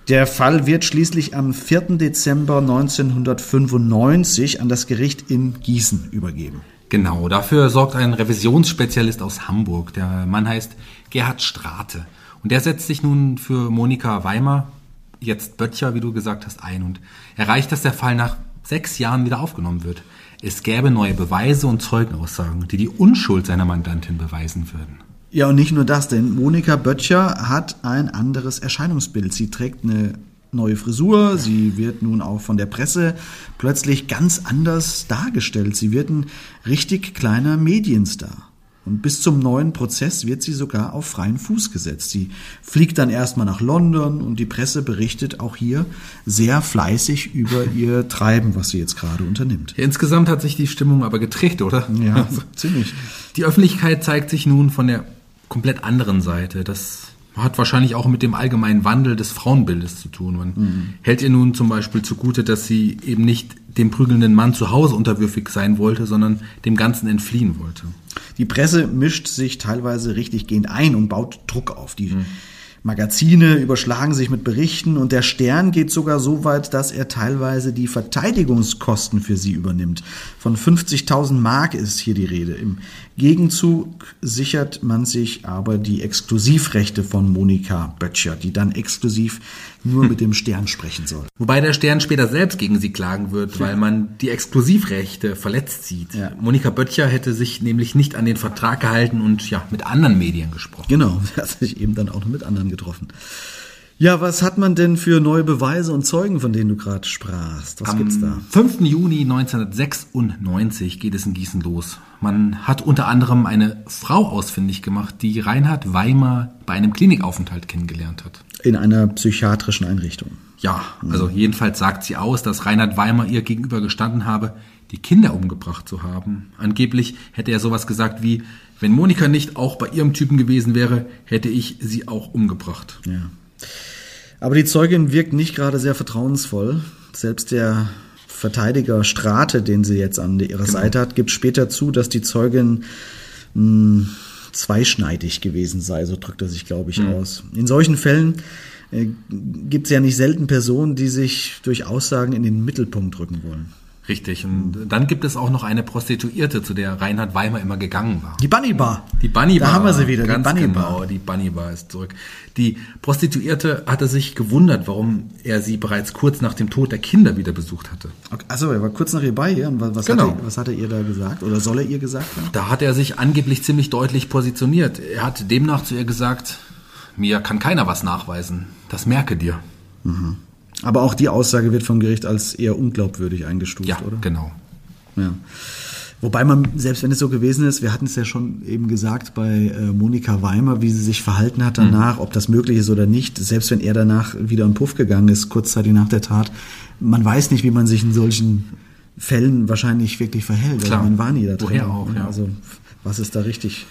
Speaker 2: Der Fall wird schließlich am 4. Dezember 1995 an das Gericht in Gießen übergeben.
Speaker 1: Genau, dafür sorgt ein Revisionsspezialist aus Hamburg. Der Mann heißt Gerhard Strate. Und der setzt sich nun für Monika Weimar, jetzt Böttcher, wie du gesagt hast, ein und erreicht, dass der Fall nach sechs Jahren wieder aufgenommen wird. Es gäbe neue Beweise und Zeugenaussagen, die die Unschuld seiner Mandantin beweisen würden.
Speaker 2: Ja, und nicht nur das, denn Monika Böttcher hat ein anderes Erscheinungsbild. Sie trägt eine neue Frisur, sie wird nun auch von der Presse plötzlich ganz anders dargestellt. Sie wird ein richtig kleiner Medienstar. Und bis zum neuen Prozess wird sie sogar auf freien Fuß gesetzt. Sie fliegt dann erstmal nach London und die Presse berichtet auch hier sehr fleißig über ihr Treiben, was sie jetzt gerade unternimmt.
Speaker 1: Insgesamt hat sich die Stimmung aber getricht, oder?
Speaker 2: Ja, ziemlich.
Speaker 1: Die Öffentlichkeit zeigt sich nun von der komplett anderen Seite. Das hat wahrscheinlich auch mit dem allgemeinen Wandel des Frauenbildes zu tun. Man hält ihr nun zum Beispiel zugute, dass sie eben nicht dem prügelnden Mann zu Hause unterwürfig sein wollte, sondern dem Ganzen entfliehen wollte.
Speaker 2: Die Presse mischt sich teilweise richtig gehend ein und baut Druck auf. Die Magazine überschlagen sich mit Berichten und der Stern geht sogar so weit, dass er teilweise die Verteidigungskosten für sie übernimmt. Von 50.000 Mark ist hier die Rede. Im Gegenzug sichert man sich aber die Exklusivrechte von Monika Böttcher, die dann exklusiv nur mit dem Stern sprechen soll.
Speaker 1: Wobei der Stern später selbst gegen sie klagen wird, weil man die Exklusivrechte verletzt sieht.
Speaker 2: Ja.
Speaker 1: Monika Böttcher hätte sich nämlich nicht an den Vertrag gehalten und ja, mit anderen Medien gesprochen.
Speaker 2: Genau, er hat sich eben dann auch noch mit anderen getroffen. Ja, was hat man denn für neue Beweise und Zeugen, von denen du gerade sprachst? Was gibt's da?
Speaker 1: Am 5. Juni 1996 geht es in Gießen los. Man hat unter anderem eine Frau ausfindig gemacht, die Reinhard Weimar bei einem Klinikaufenthalt kennengelernt hat.
Speaker 2: In einer psychiatrischen Einrichtung.
Speaker 1: Ja, also jedenfalls sagt sie aus, dass Reinhard Weimar ihr gegenüber gestanden habe, die Kinder umgebracht zu haben. Angeblich hätte er sowas gesagt wie, wenn Monika nicht auch bei ihrem Typen gewesen wäre, hätte ich sie auch umgebracht.
Speaker 2: Ja. Aber die Zeugin wirkt nicht gerade sehr vertrauensvoll. Selbst der Verteidiger Strate, den sie jetzt an ihrer Seite hat, gibt später zu, dass die Zeugin mh, zweischneidig gewesen sei. So drückt er sich, glaube ich, aus. In solchen Fällen äh, gibt es ja nicht selten Personen, die sich durch Aussagen in den Mittelpunkt rücken wollen.
Speaker 1: Richtig. Und dann gibt es auch noch eine Prostituierte, zu der Reinhard Weimar immer gegangen war.
Speaker 2: Die Bunny Bar.
Speaker 1: Die Bunny Bar.
Speaker 2: Da haben wir sie wieder, die
Speaker 1: Ganz
Speaker 2: Bunny
Speaker 1: genau,
Speaker 2: Bar.
Speaker 1: die Bunny Bar ist zurück. Die Prostituierte hatte sich gewundert, warum er sie bereits kurz nach dem Tod der Kinder wieder besucht hatte.
Speaker 2: Okay, achso, er war kurz nach ihr bei ihr. Und was,
Speaker 1: Genau.
Speaker 2: hat er, was hat er ihr da gesagt? Oder soll er ihr gesagt haben?
Speaker 1: Da hat er sich angeblich ziemlich deutlich positioniert. Er hat demnach zu ihr gesagt, mir kann keiner was nachweisen. Das merke dir.
Speaker 2: Aber auch die Aussage wird vom Gericht als eher unglaubwürdig eingestuft,
Speaker 1: Ja,
Speaker 2: oder?
Speaker 1: genau.
Speaker 2: Ja. Wobei man, selbst wenn es so gewesen ist, wir hatten es ja schon eben gesagt bei äh, Monika Weimer, wie sie sich verhalten hat danach, ob das möglich ist oder nicht, selbst wenn er danach wieder in Puff gegangen ist, kurzzeitig nach der Tat, man weiß nicht, wie man sich in solchen Fällen wahrscheinlich wirklich verhält.
Speaker 1: Klar.
Speaker 2: Also man war nie da drin.
Speaker 1: Woher auch, ja.
Speaker 2: Also was ist da richtig?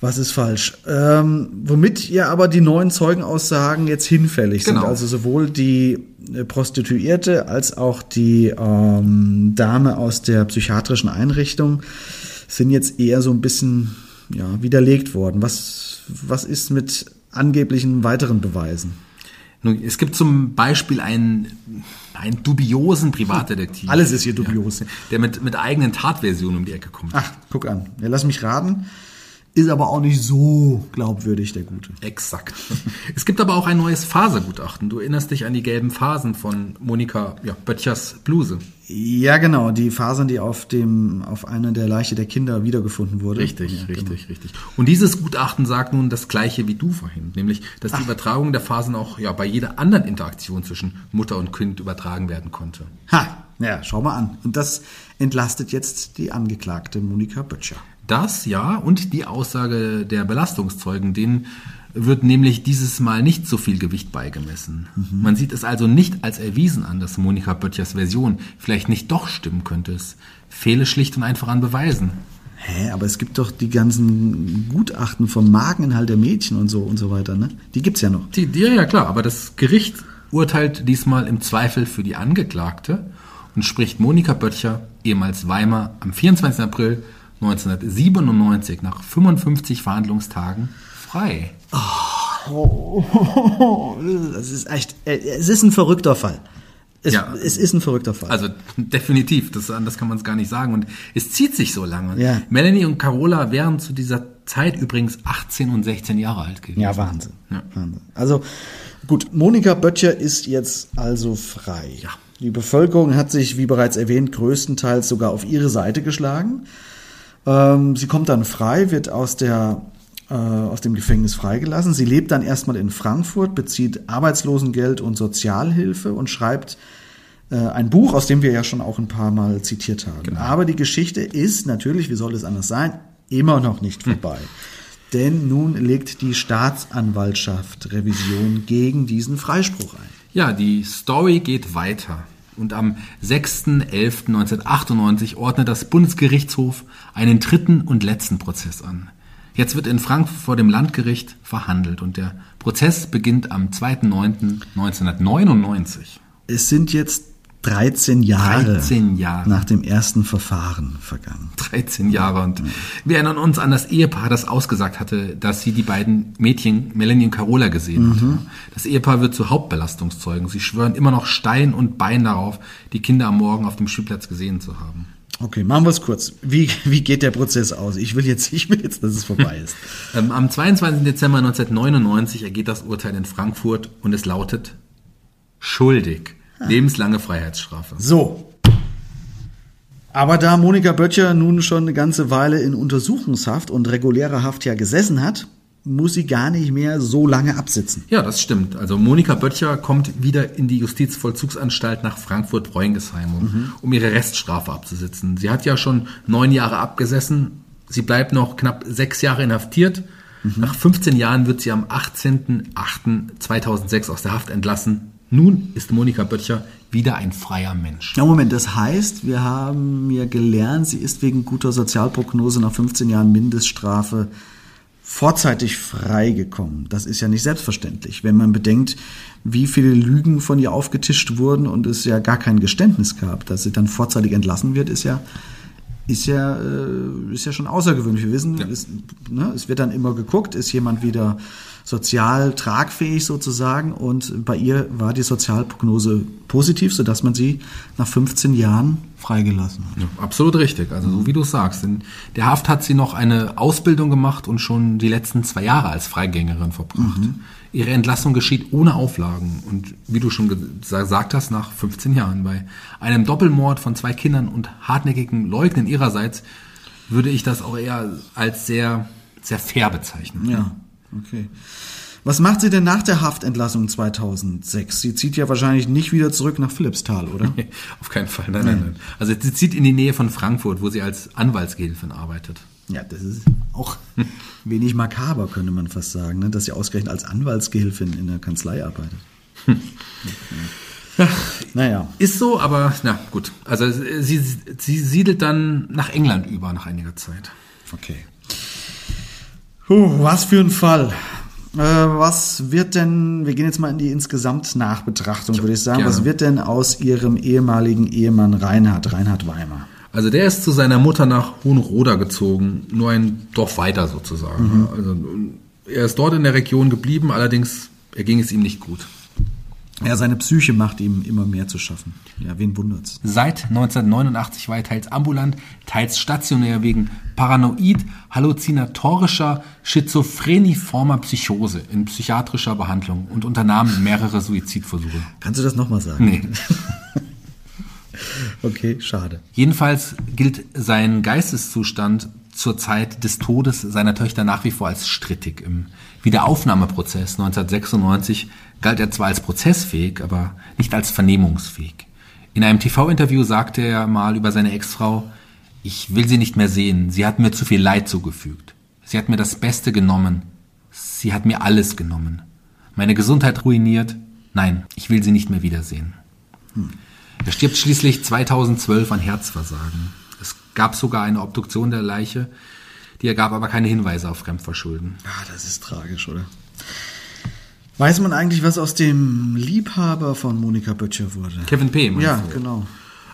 Speaker 2: Was ist falsch? Ähm, womit ja aber die neuen Zeugenaussagen jetzt hinfällig sind.
Speaker 1: Genau.
Speaker 2: Also sowohl die äh, Prostituierte als auch die ähm, Dame aus der psychiatrischen Einrichtung sind jetzt eher so ein bisschen ja, widerlegt worden. Was, was ist mit angeblichen weiteren Beweisen?
Speaker 1: Nun, es gibt zum Beispiel einen, einen dubiosen Privatdetektiv.
Speaker 2: Alles ist hier dubios.
Speaker 1: Ja, der mit, mit eigenen Tatversionen um die Ecke kommt.
Speaker 2: Ach, guck an. Ja, lass mich raten. Ist aber auch nicht so glaubwürdig, der Gute.
Speaker 1: Exakt. Es gibt aber auch ein neues Phasegutachten. Du erinnerst dich an die gelben Phasen von Monika ja, Böttchers Bluse.
Speaker 2: Ja, genau, die Fasern, die auf dem, auf einer der Leiche der Kinder wiedergefunden wurde.
Speaker 1: Richtig,
Speaker 2: ja,
Speaker 1: richtig,
Speaker 2: genau.
Speaker 1: richtig. Und dieses Gutachten sagt nun das Gleiche wie du vorhin, nämlich, dass die Übertragung der Phasen auch ja, bei jeder anderen Interaktion zwischen Mutter und Kind übertragen werden konnte.
Speaker 2: Ha, ja, schau mal an. Und das entlastet jetzt die Angeklagte Monika Böttcher.
Speaker 1: Das ja und die Aussage der Belastungszeugen, denen wird nämlich dieses Mal nicht so viel Gewicht beigemessen. Man sieht es also nicht als erwiesen an, dass Monika Böttchers Version vielleicht nicht doch stimmen könnte. Es fehle schlicht und einfach an Beweisen.
Speaker 2: Hä, aber es gibt doch die ganzen Gutachten vom Mageninhalt der Mädchen und so und so weiter, ne? Die gibt's ja noch.
Speaker 1: Die, die, ja, ja, klar, aber das Gericht urteilt diesmal im Zweifel für die Angeklagte und spricht Monika Böttcher, ehemals Weimar, am 24. April 1997 nach 55 Verhandlungstagen frei.
Speaker 2: Das ist echt, es ist ein verrückter Fall. Es,
Speaker 1: Ja.
Speaker 2: es ist ein verrückter Fall.
Speaker 1: Also definitiv, das, anders kann man es gar nicht sagen. Und es zieht sich so lange.
Speaker 2: Ja.
Speaker 1: Melanie und Carola wären zu dieser Zeit übrigens 18 und 16 Jahre alt gewesen.
Speaker 2: ja, Wahnsinn.
Speaker 1: Ja.
Speaker 2: Wahnsinn. Also gut, Monika Böttcher ist jetzt also frei.
Speaker 1: Ja.
Speaker 2: Die Bevölkerung hat sich, wie bereits erwähnt, größtenteils sogar auf ihre Seite geschlagen. Ähm, sie kommt dann frei, wird aus der äh, aus dem Gefängnis freigelassen. Sie lebt dann erstmal in Frankfurt, bezieht Arbeitslosengeld und Sozialhilfe und schreibt äh, ein Buch, aus dem wir ja schon auch ein paar Mal zitiert haben. Aber die Geschichte ist natürlich, wie soll es anders sein, immer noch nicht vorbei. Denn nun legt die Staatsanwaltschaft Revision gegen diesen Freispruch ein.
Speaker 1: Ja, die Story geht weiter. Und am 6.11.1998 ordnet das Bundesgerichtshof einen dritten und letzten Prozess an. Jetzt wird in Frankfurt vor dem Landgericht verhandelt und der Prozess beginnt am 2.9.1999.
Speaker 2: Es sind jetzt 13 Jahre,
Speaker 1: 13 Jahre.
Speaker 2: nach dem ersten Verfahren vergangen.
Speaker 1: 13 Jahre und wir erinnern uns an das Ehepaar, das ausgesagt hatte, dass sie die beiden Mädchen Melanie und Carola gesehen hatte. Das Ehepaar wird zu Hauptbelastungszeugen. Sie schwören immer noch Stein und Bein darauf, die Kinder am Morgen auf dem Spielplatz gesehen zu haben.
Speaker 2: Okay, machen wir es kurz. Wie, wie geht der Prozess aus? Ich will jetzt, ich will jetzt, dass es vorbei ist.
Speaker 1: Ähm, am 22. Dezember 1999 ergeht das Urteil in Frankfurt und es lautet schuldig. Lebenslange Freiheitsstrafe.
Speaker 2: So. Aber da Monika Böttcher nun schon eine ganze Weile in Untersuchungshaft und regulärer Haft ja gesessen hat, muss sie gar nicht mehr so lange absitzen.
Speaker 1: Ja, das stimmt. Also Monika Böttcher kommt wieder in die Justizvollzugsanstalt nach Frankfurt-Bräungesheim, um, um ihre Reststrafe abzusitzen. Sie hat ja schon neun Jahre abgesessen. Sie bleibt noch knapp sechs Jahre inhaftiert. Nach 15 Jahren wird sie am 18.08.2006 aus der Haft entlassen. Nun ist Monika Böttcher wieder ein freier Mensch.
Speaker 2: Ja, Moment, das heißt, wir haben ja gelernt, sie ist wegen guter Sozialprognose nach 15 Jahren Mindeststrafe vorzeitig freigekommen. Das ist ja nicht selbstverständlich, wenn man bedenkt, wie viele Lügen von ihr aufgetischt wurden und es ja gar kein Geständnis gab. Dass sie dann vorzeitig entlassen wird, ist ja ist ja, äh, ist ja schon außergewöhnlich. Wir wissen, es, ne, es wird dann immer geguckt, ist jemand wieder sozial tragfähig sozusagen und bei ihr war die Sozialprognose positiv, sodass man sie nach 15 Jahren freigelassen hat.
Speaker 1: Ja, absolut richtig. Also so wie du sagst. In der Haft hat sie noch eine Ausbildung gemacht und schon die letzten zwei Jahre als Freigängerin verbracht. Ihre Entlassung geschieht ohne Auflagen und wie du schon gesagt hast, nach 15 Jahren. Bei einem Doppelmord von zwei Kindern und hartnäckigen Leugnen ihrerseits würde ich das auch eher als sehr, sehr fair bezeichnen.
Speaker 2: Ja, okay. Was macht sie denn nach der Haftentlassung 2006? Sie zieht ja wahrscheinlich nicht wieder zurück nach Philippsthal, oder?
Speaker 1: Auf keinen Fall, nein, nein, nein. Also sie zieht in die Nähe von Frankfurt, wo sie als Anwaltsgehilfin arbeitet.
Speaker 2: Ja, das ist auch wenig makaber, könnte man fast sagen, ne? dass sie ausgerechnet als Anwaltsgehilfin in der Kanzlei arbeitet. naja.
Speaker 1: Ist so, aber na gut. Also sie, sie siedelt dann nach England über nach einiger Zeit.
Speaker 2: Okay. Puh, was für ein Fall. Äh, was wird denn, wir gehen jetzt mal in die insgesamt Nachbetrachtung, würde ich sagen,
Speaker 1: gerne.
Speaker 2: was wird denn aus ihrem ehemaligen Ehemann Reinhard, Reinhard Weimar?
Speaker 1: Also der ist zu seiner Mutter nach Hohenroda gezogen, nur ein Dorf weiter sozusagen. Also er ist dort in der Region geblieben, allerdings erging es ihm nicht gut.
Speaker 2: Ja, seine Psyche macht ihm immer mehr zu schaffen. Ja, wen wundert's?
Speaker 1: Seit 1989 war er teils ambulant, teils stationär wegen paranoid, halluzinatorischer, schizophreniformer Psychose in psychiatrischer Behandlung und unternahm mehrere Suizidversuche.
Speaker 2: Kannst du das nochmal sagen?
Speaker 1: Nee.
Speaker 2: okay, schade.
Speaker 1: Jedenfalls gilt sein Geisteszustand zur Zeit des Todes seiner Töchter nach wie vor als strittig. Im Wiederaufnahmeprozess 1996 galt er zwar als prozessfähig, aber nicht als vernehmungsfähig. In einem TV-Interview sagte er mal über seine Ex-Frau, ich will sie nicht mehr sehen, sie hat mir zu viel Leid zugefügt. Sie hat mir das Beste genommen. Sie hat mir alles genommen. Meine Gesundheit ruiniert. Nein, ich will sie nicht mehr wiedersehen. Hm. Er stirbt schließlich 2012 an Herzversagen. Es gab sogar eine Obduktion der Leiche, die ergab aber keine Hinweise auf Fremdverschulden.
Speaker 2: Ah, das ist tragisch, oder? Weiß man eigentlich, was aus dem Liebhaber von Monika Böttcher wurde?
Speaker 1: Kevin P.
Speaker 2: Ja, du? genau.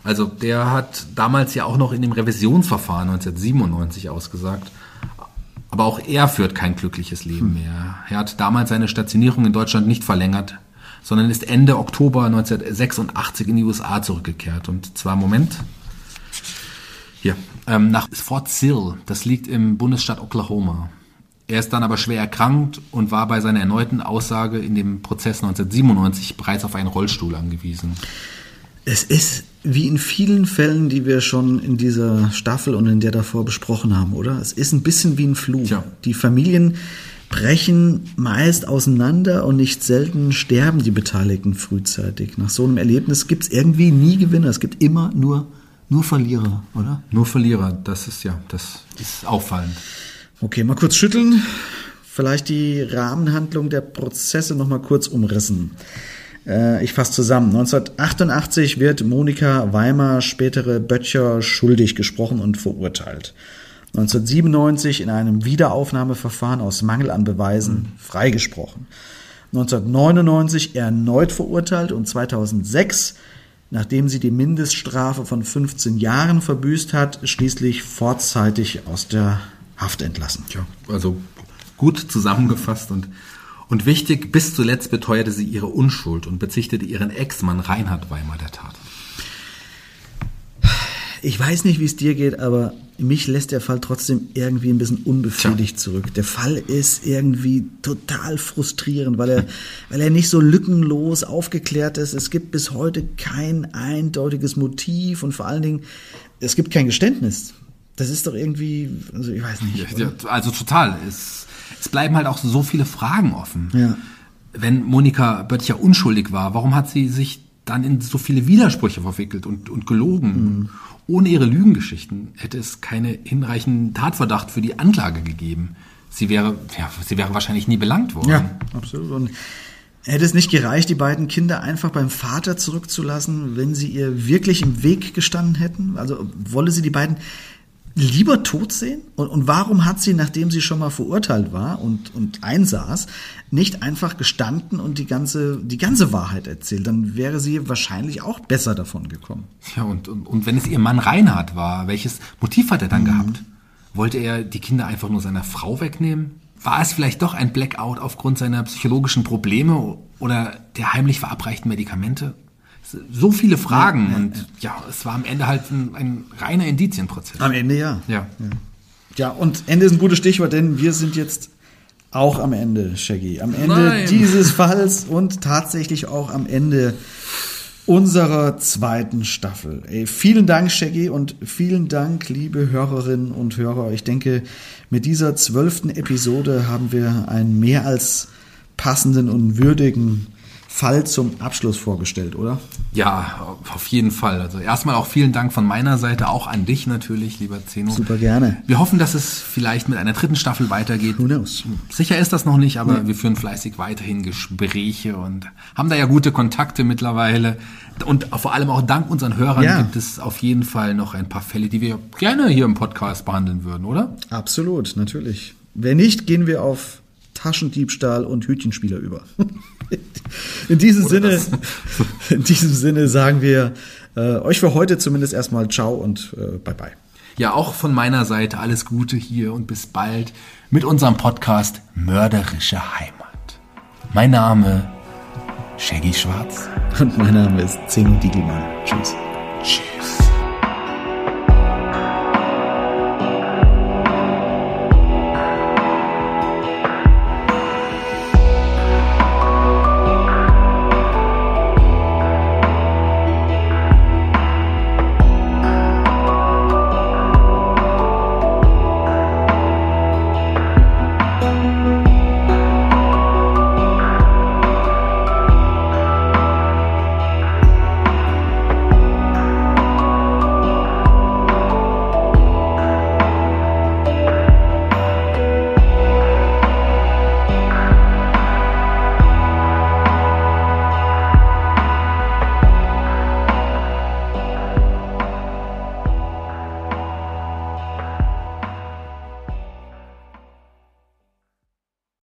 Speaker 1: Also der hat damals ja auch noch in dem Revisionsverfahren 1997 ausgesagt. Aber auch er führt kein glückliches Leben hm. mehr. Er hat damals seine Stationierung in Deutschland nicht verlängert, sondern ist Ende Oktober 1986 in die USA zurückgekehrt. Und zwar, Moment, hier, ähm, nach Fort Sill, das liegt im Bundesstaat Oklahoma. Er ist dann aber schwer erkrankt und war bei seiner erneuten Aussage in dem Prozess 1997 bereits auf einen Rollstuhl angewiesen.
Speaker 2: Es ist wie in vielen Fällen, die wir schon in dieser Staffel und in der davor besprochen haben, oder? Es ist ein bisschen wie ein Fluch. Ja. Die Familien brechen meist auseinander und nicht selten sterben die Beteiligten frühzeitig. Nach so einem Erlebnis gibt es irgendwie nie Gewinner. Es gibt immer nur, nur Verlierer, oder?
Speaker 1: Nur Verlierer, das ist ja, das ist auffallend.
Speaker 2: Okay, mal kurz schütteln. Vielleicht die Rahmenhandlung der Prozesse noch mal kurz umrissen. Äh, ich fasse zusammen. 1988 wird Monika Weimar, spätere Böttcher, schuldig gesprochen und verurteilt. 1997 in einem Wiederaufnahmeverfahren aus Mangel an Beweisen freigesprochen. 1999 erneut verurteilt und 2006, nachdem sie die Mindeststrafe von 15 Jahren verbüßt hat, schließlich vorzeitig aus der Haft entlassen.
Speaker 1: Ja, also gut zusammengefasst und, und wichtig, bis zuletzt beteuerte sie ihre Unschuld und bezichtete ihren Ex-Mann Reinhard Weimar der Tat.
Speaker 2: Ich weiß nicht, wie es dir geht, aber mich lässt der Fall trotzdem irgendwie ein bisschen unbefriedigt zurück. Der Fall ist irgendwie total frustrierend, weil er, weil er nicht so lückenlos aufgeklärt ist. Es gibt bis heute kein eindeutiges Motiv und vor allen Dingen, es gibt kein Geständnis. Das ist doch irgendwie, also ich weiß nicht.
Speaker 1: Ja, also total. Es, es bleiben halt auch so viele Fragen offen.
Speaker 2: Ja.
Speaker 1: Wenn Monika Böttcher unschuldig war, warum hat sie sich dann in so viele Widersprüche verwickelt und, und gelogen? Mhm. Ohne ihre Lügengeschichten hätte es keine hinreichenden Tatverdacht für die Anklage gegeben. Sie wäre, ja, sie wäre wahrscheinlich nie belangt worden.
Speaker 2: Ja, absolut. Und hätte es nicht gereicht, die beiden Kinder einfach beim Vater zurückzulassen, wenn sie ihr wirklich im Weg gestanden hätten? Also wolle sie die beiden lieber tot sehen? Und, und warum hat sie, nachdem sie schon mal verurteilt war und, und einsaß, nicht einfach gestanden und die ganze, die ganze Wahrheit erzählt? Dann wäre sie wahrscheinlich auch besser davon gekommen.
Speaker 1: Ja, und, und, und wenn es ihr Mann Reinhard war, welches Motiv hat er dann mhm. gehabt? Wollte er die Kinder einfach nur seiner Frau wegnehmen? War es vielleicht doch ein Blackout aufgrund seiner psychologischen Probleme oder der heimlich verabreichten Medikamente? So viele Fragen ja, und ja, es war am Ende halt ein, ein, reiner Indizienprozess.
Speaker 2: Am Ende ja.
Speaker 1: ja.
Speaker 2: Ja. Ja, und Ende ist ein gutes Stichwort, denn wir sind jetzt auch am Ende, Shaggy. Am Ende Nein. dieses Falls und tatsächlich auch am Ende unserer zweiten Staffel. Ey, vielen Dank, Shaggy, und vielen Dank, liebe Hörerinnen und Hörer. Ich denke, mit dieser zwölften Episode haben wir einen mehr als passenden und würdigen Fall zum Abschluss vorgestellt, oder?
Speaker 1: Ja, auf jeden Fall. Also erstmal auch vielen Dank von meiner Seite, auch an dich natürlich, lieber Zeno.
Speaker 2: Super gerne.
Speaker 1: Wir hoffen, dass es vielleicht mit einer dritten Staffel weitergeht.
Speaker 2: Who knows?
Speaker 1: Sicher ist das noch nicht, aber ja. wir führen fleißig weiterhin Gespräche und haben da ja gute Kontakte mittlerweile. Und vor allem auch dank unseren Hörern ja. gibt es auf jeden Fall noch ein paar Fälle, die wir gerne hier im Podcast behandeln würden, oder?
Speaker 2: Absolut, natürlich. Wenn nicht, gehen wir auf Taschendiebstahl und Hütchenspieler über. in diesem Oder Sinne, in diesem Sinne sagen wir äh, euch für heute zumindest erstmal Ciao und äh, Bye Bye.
Speaker 1: Ja, auch von meiner Seite alles Gute hier und bis bald mit unserem Podcast Mörderische Heimat. Mein Name Shaggy Schwarz.
Speaker 2: Und mein Name ist Zing Diegelmann. Tschüss.
Speaker 1: Tschüss.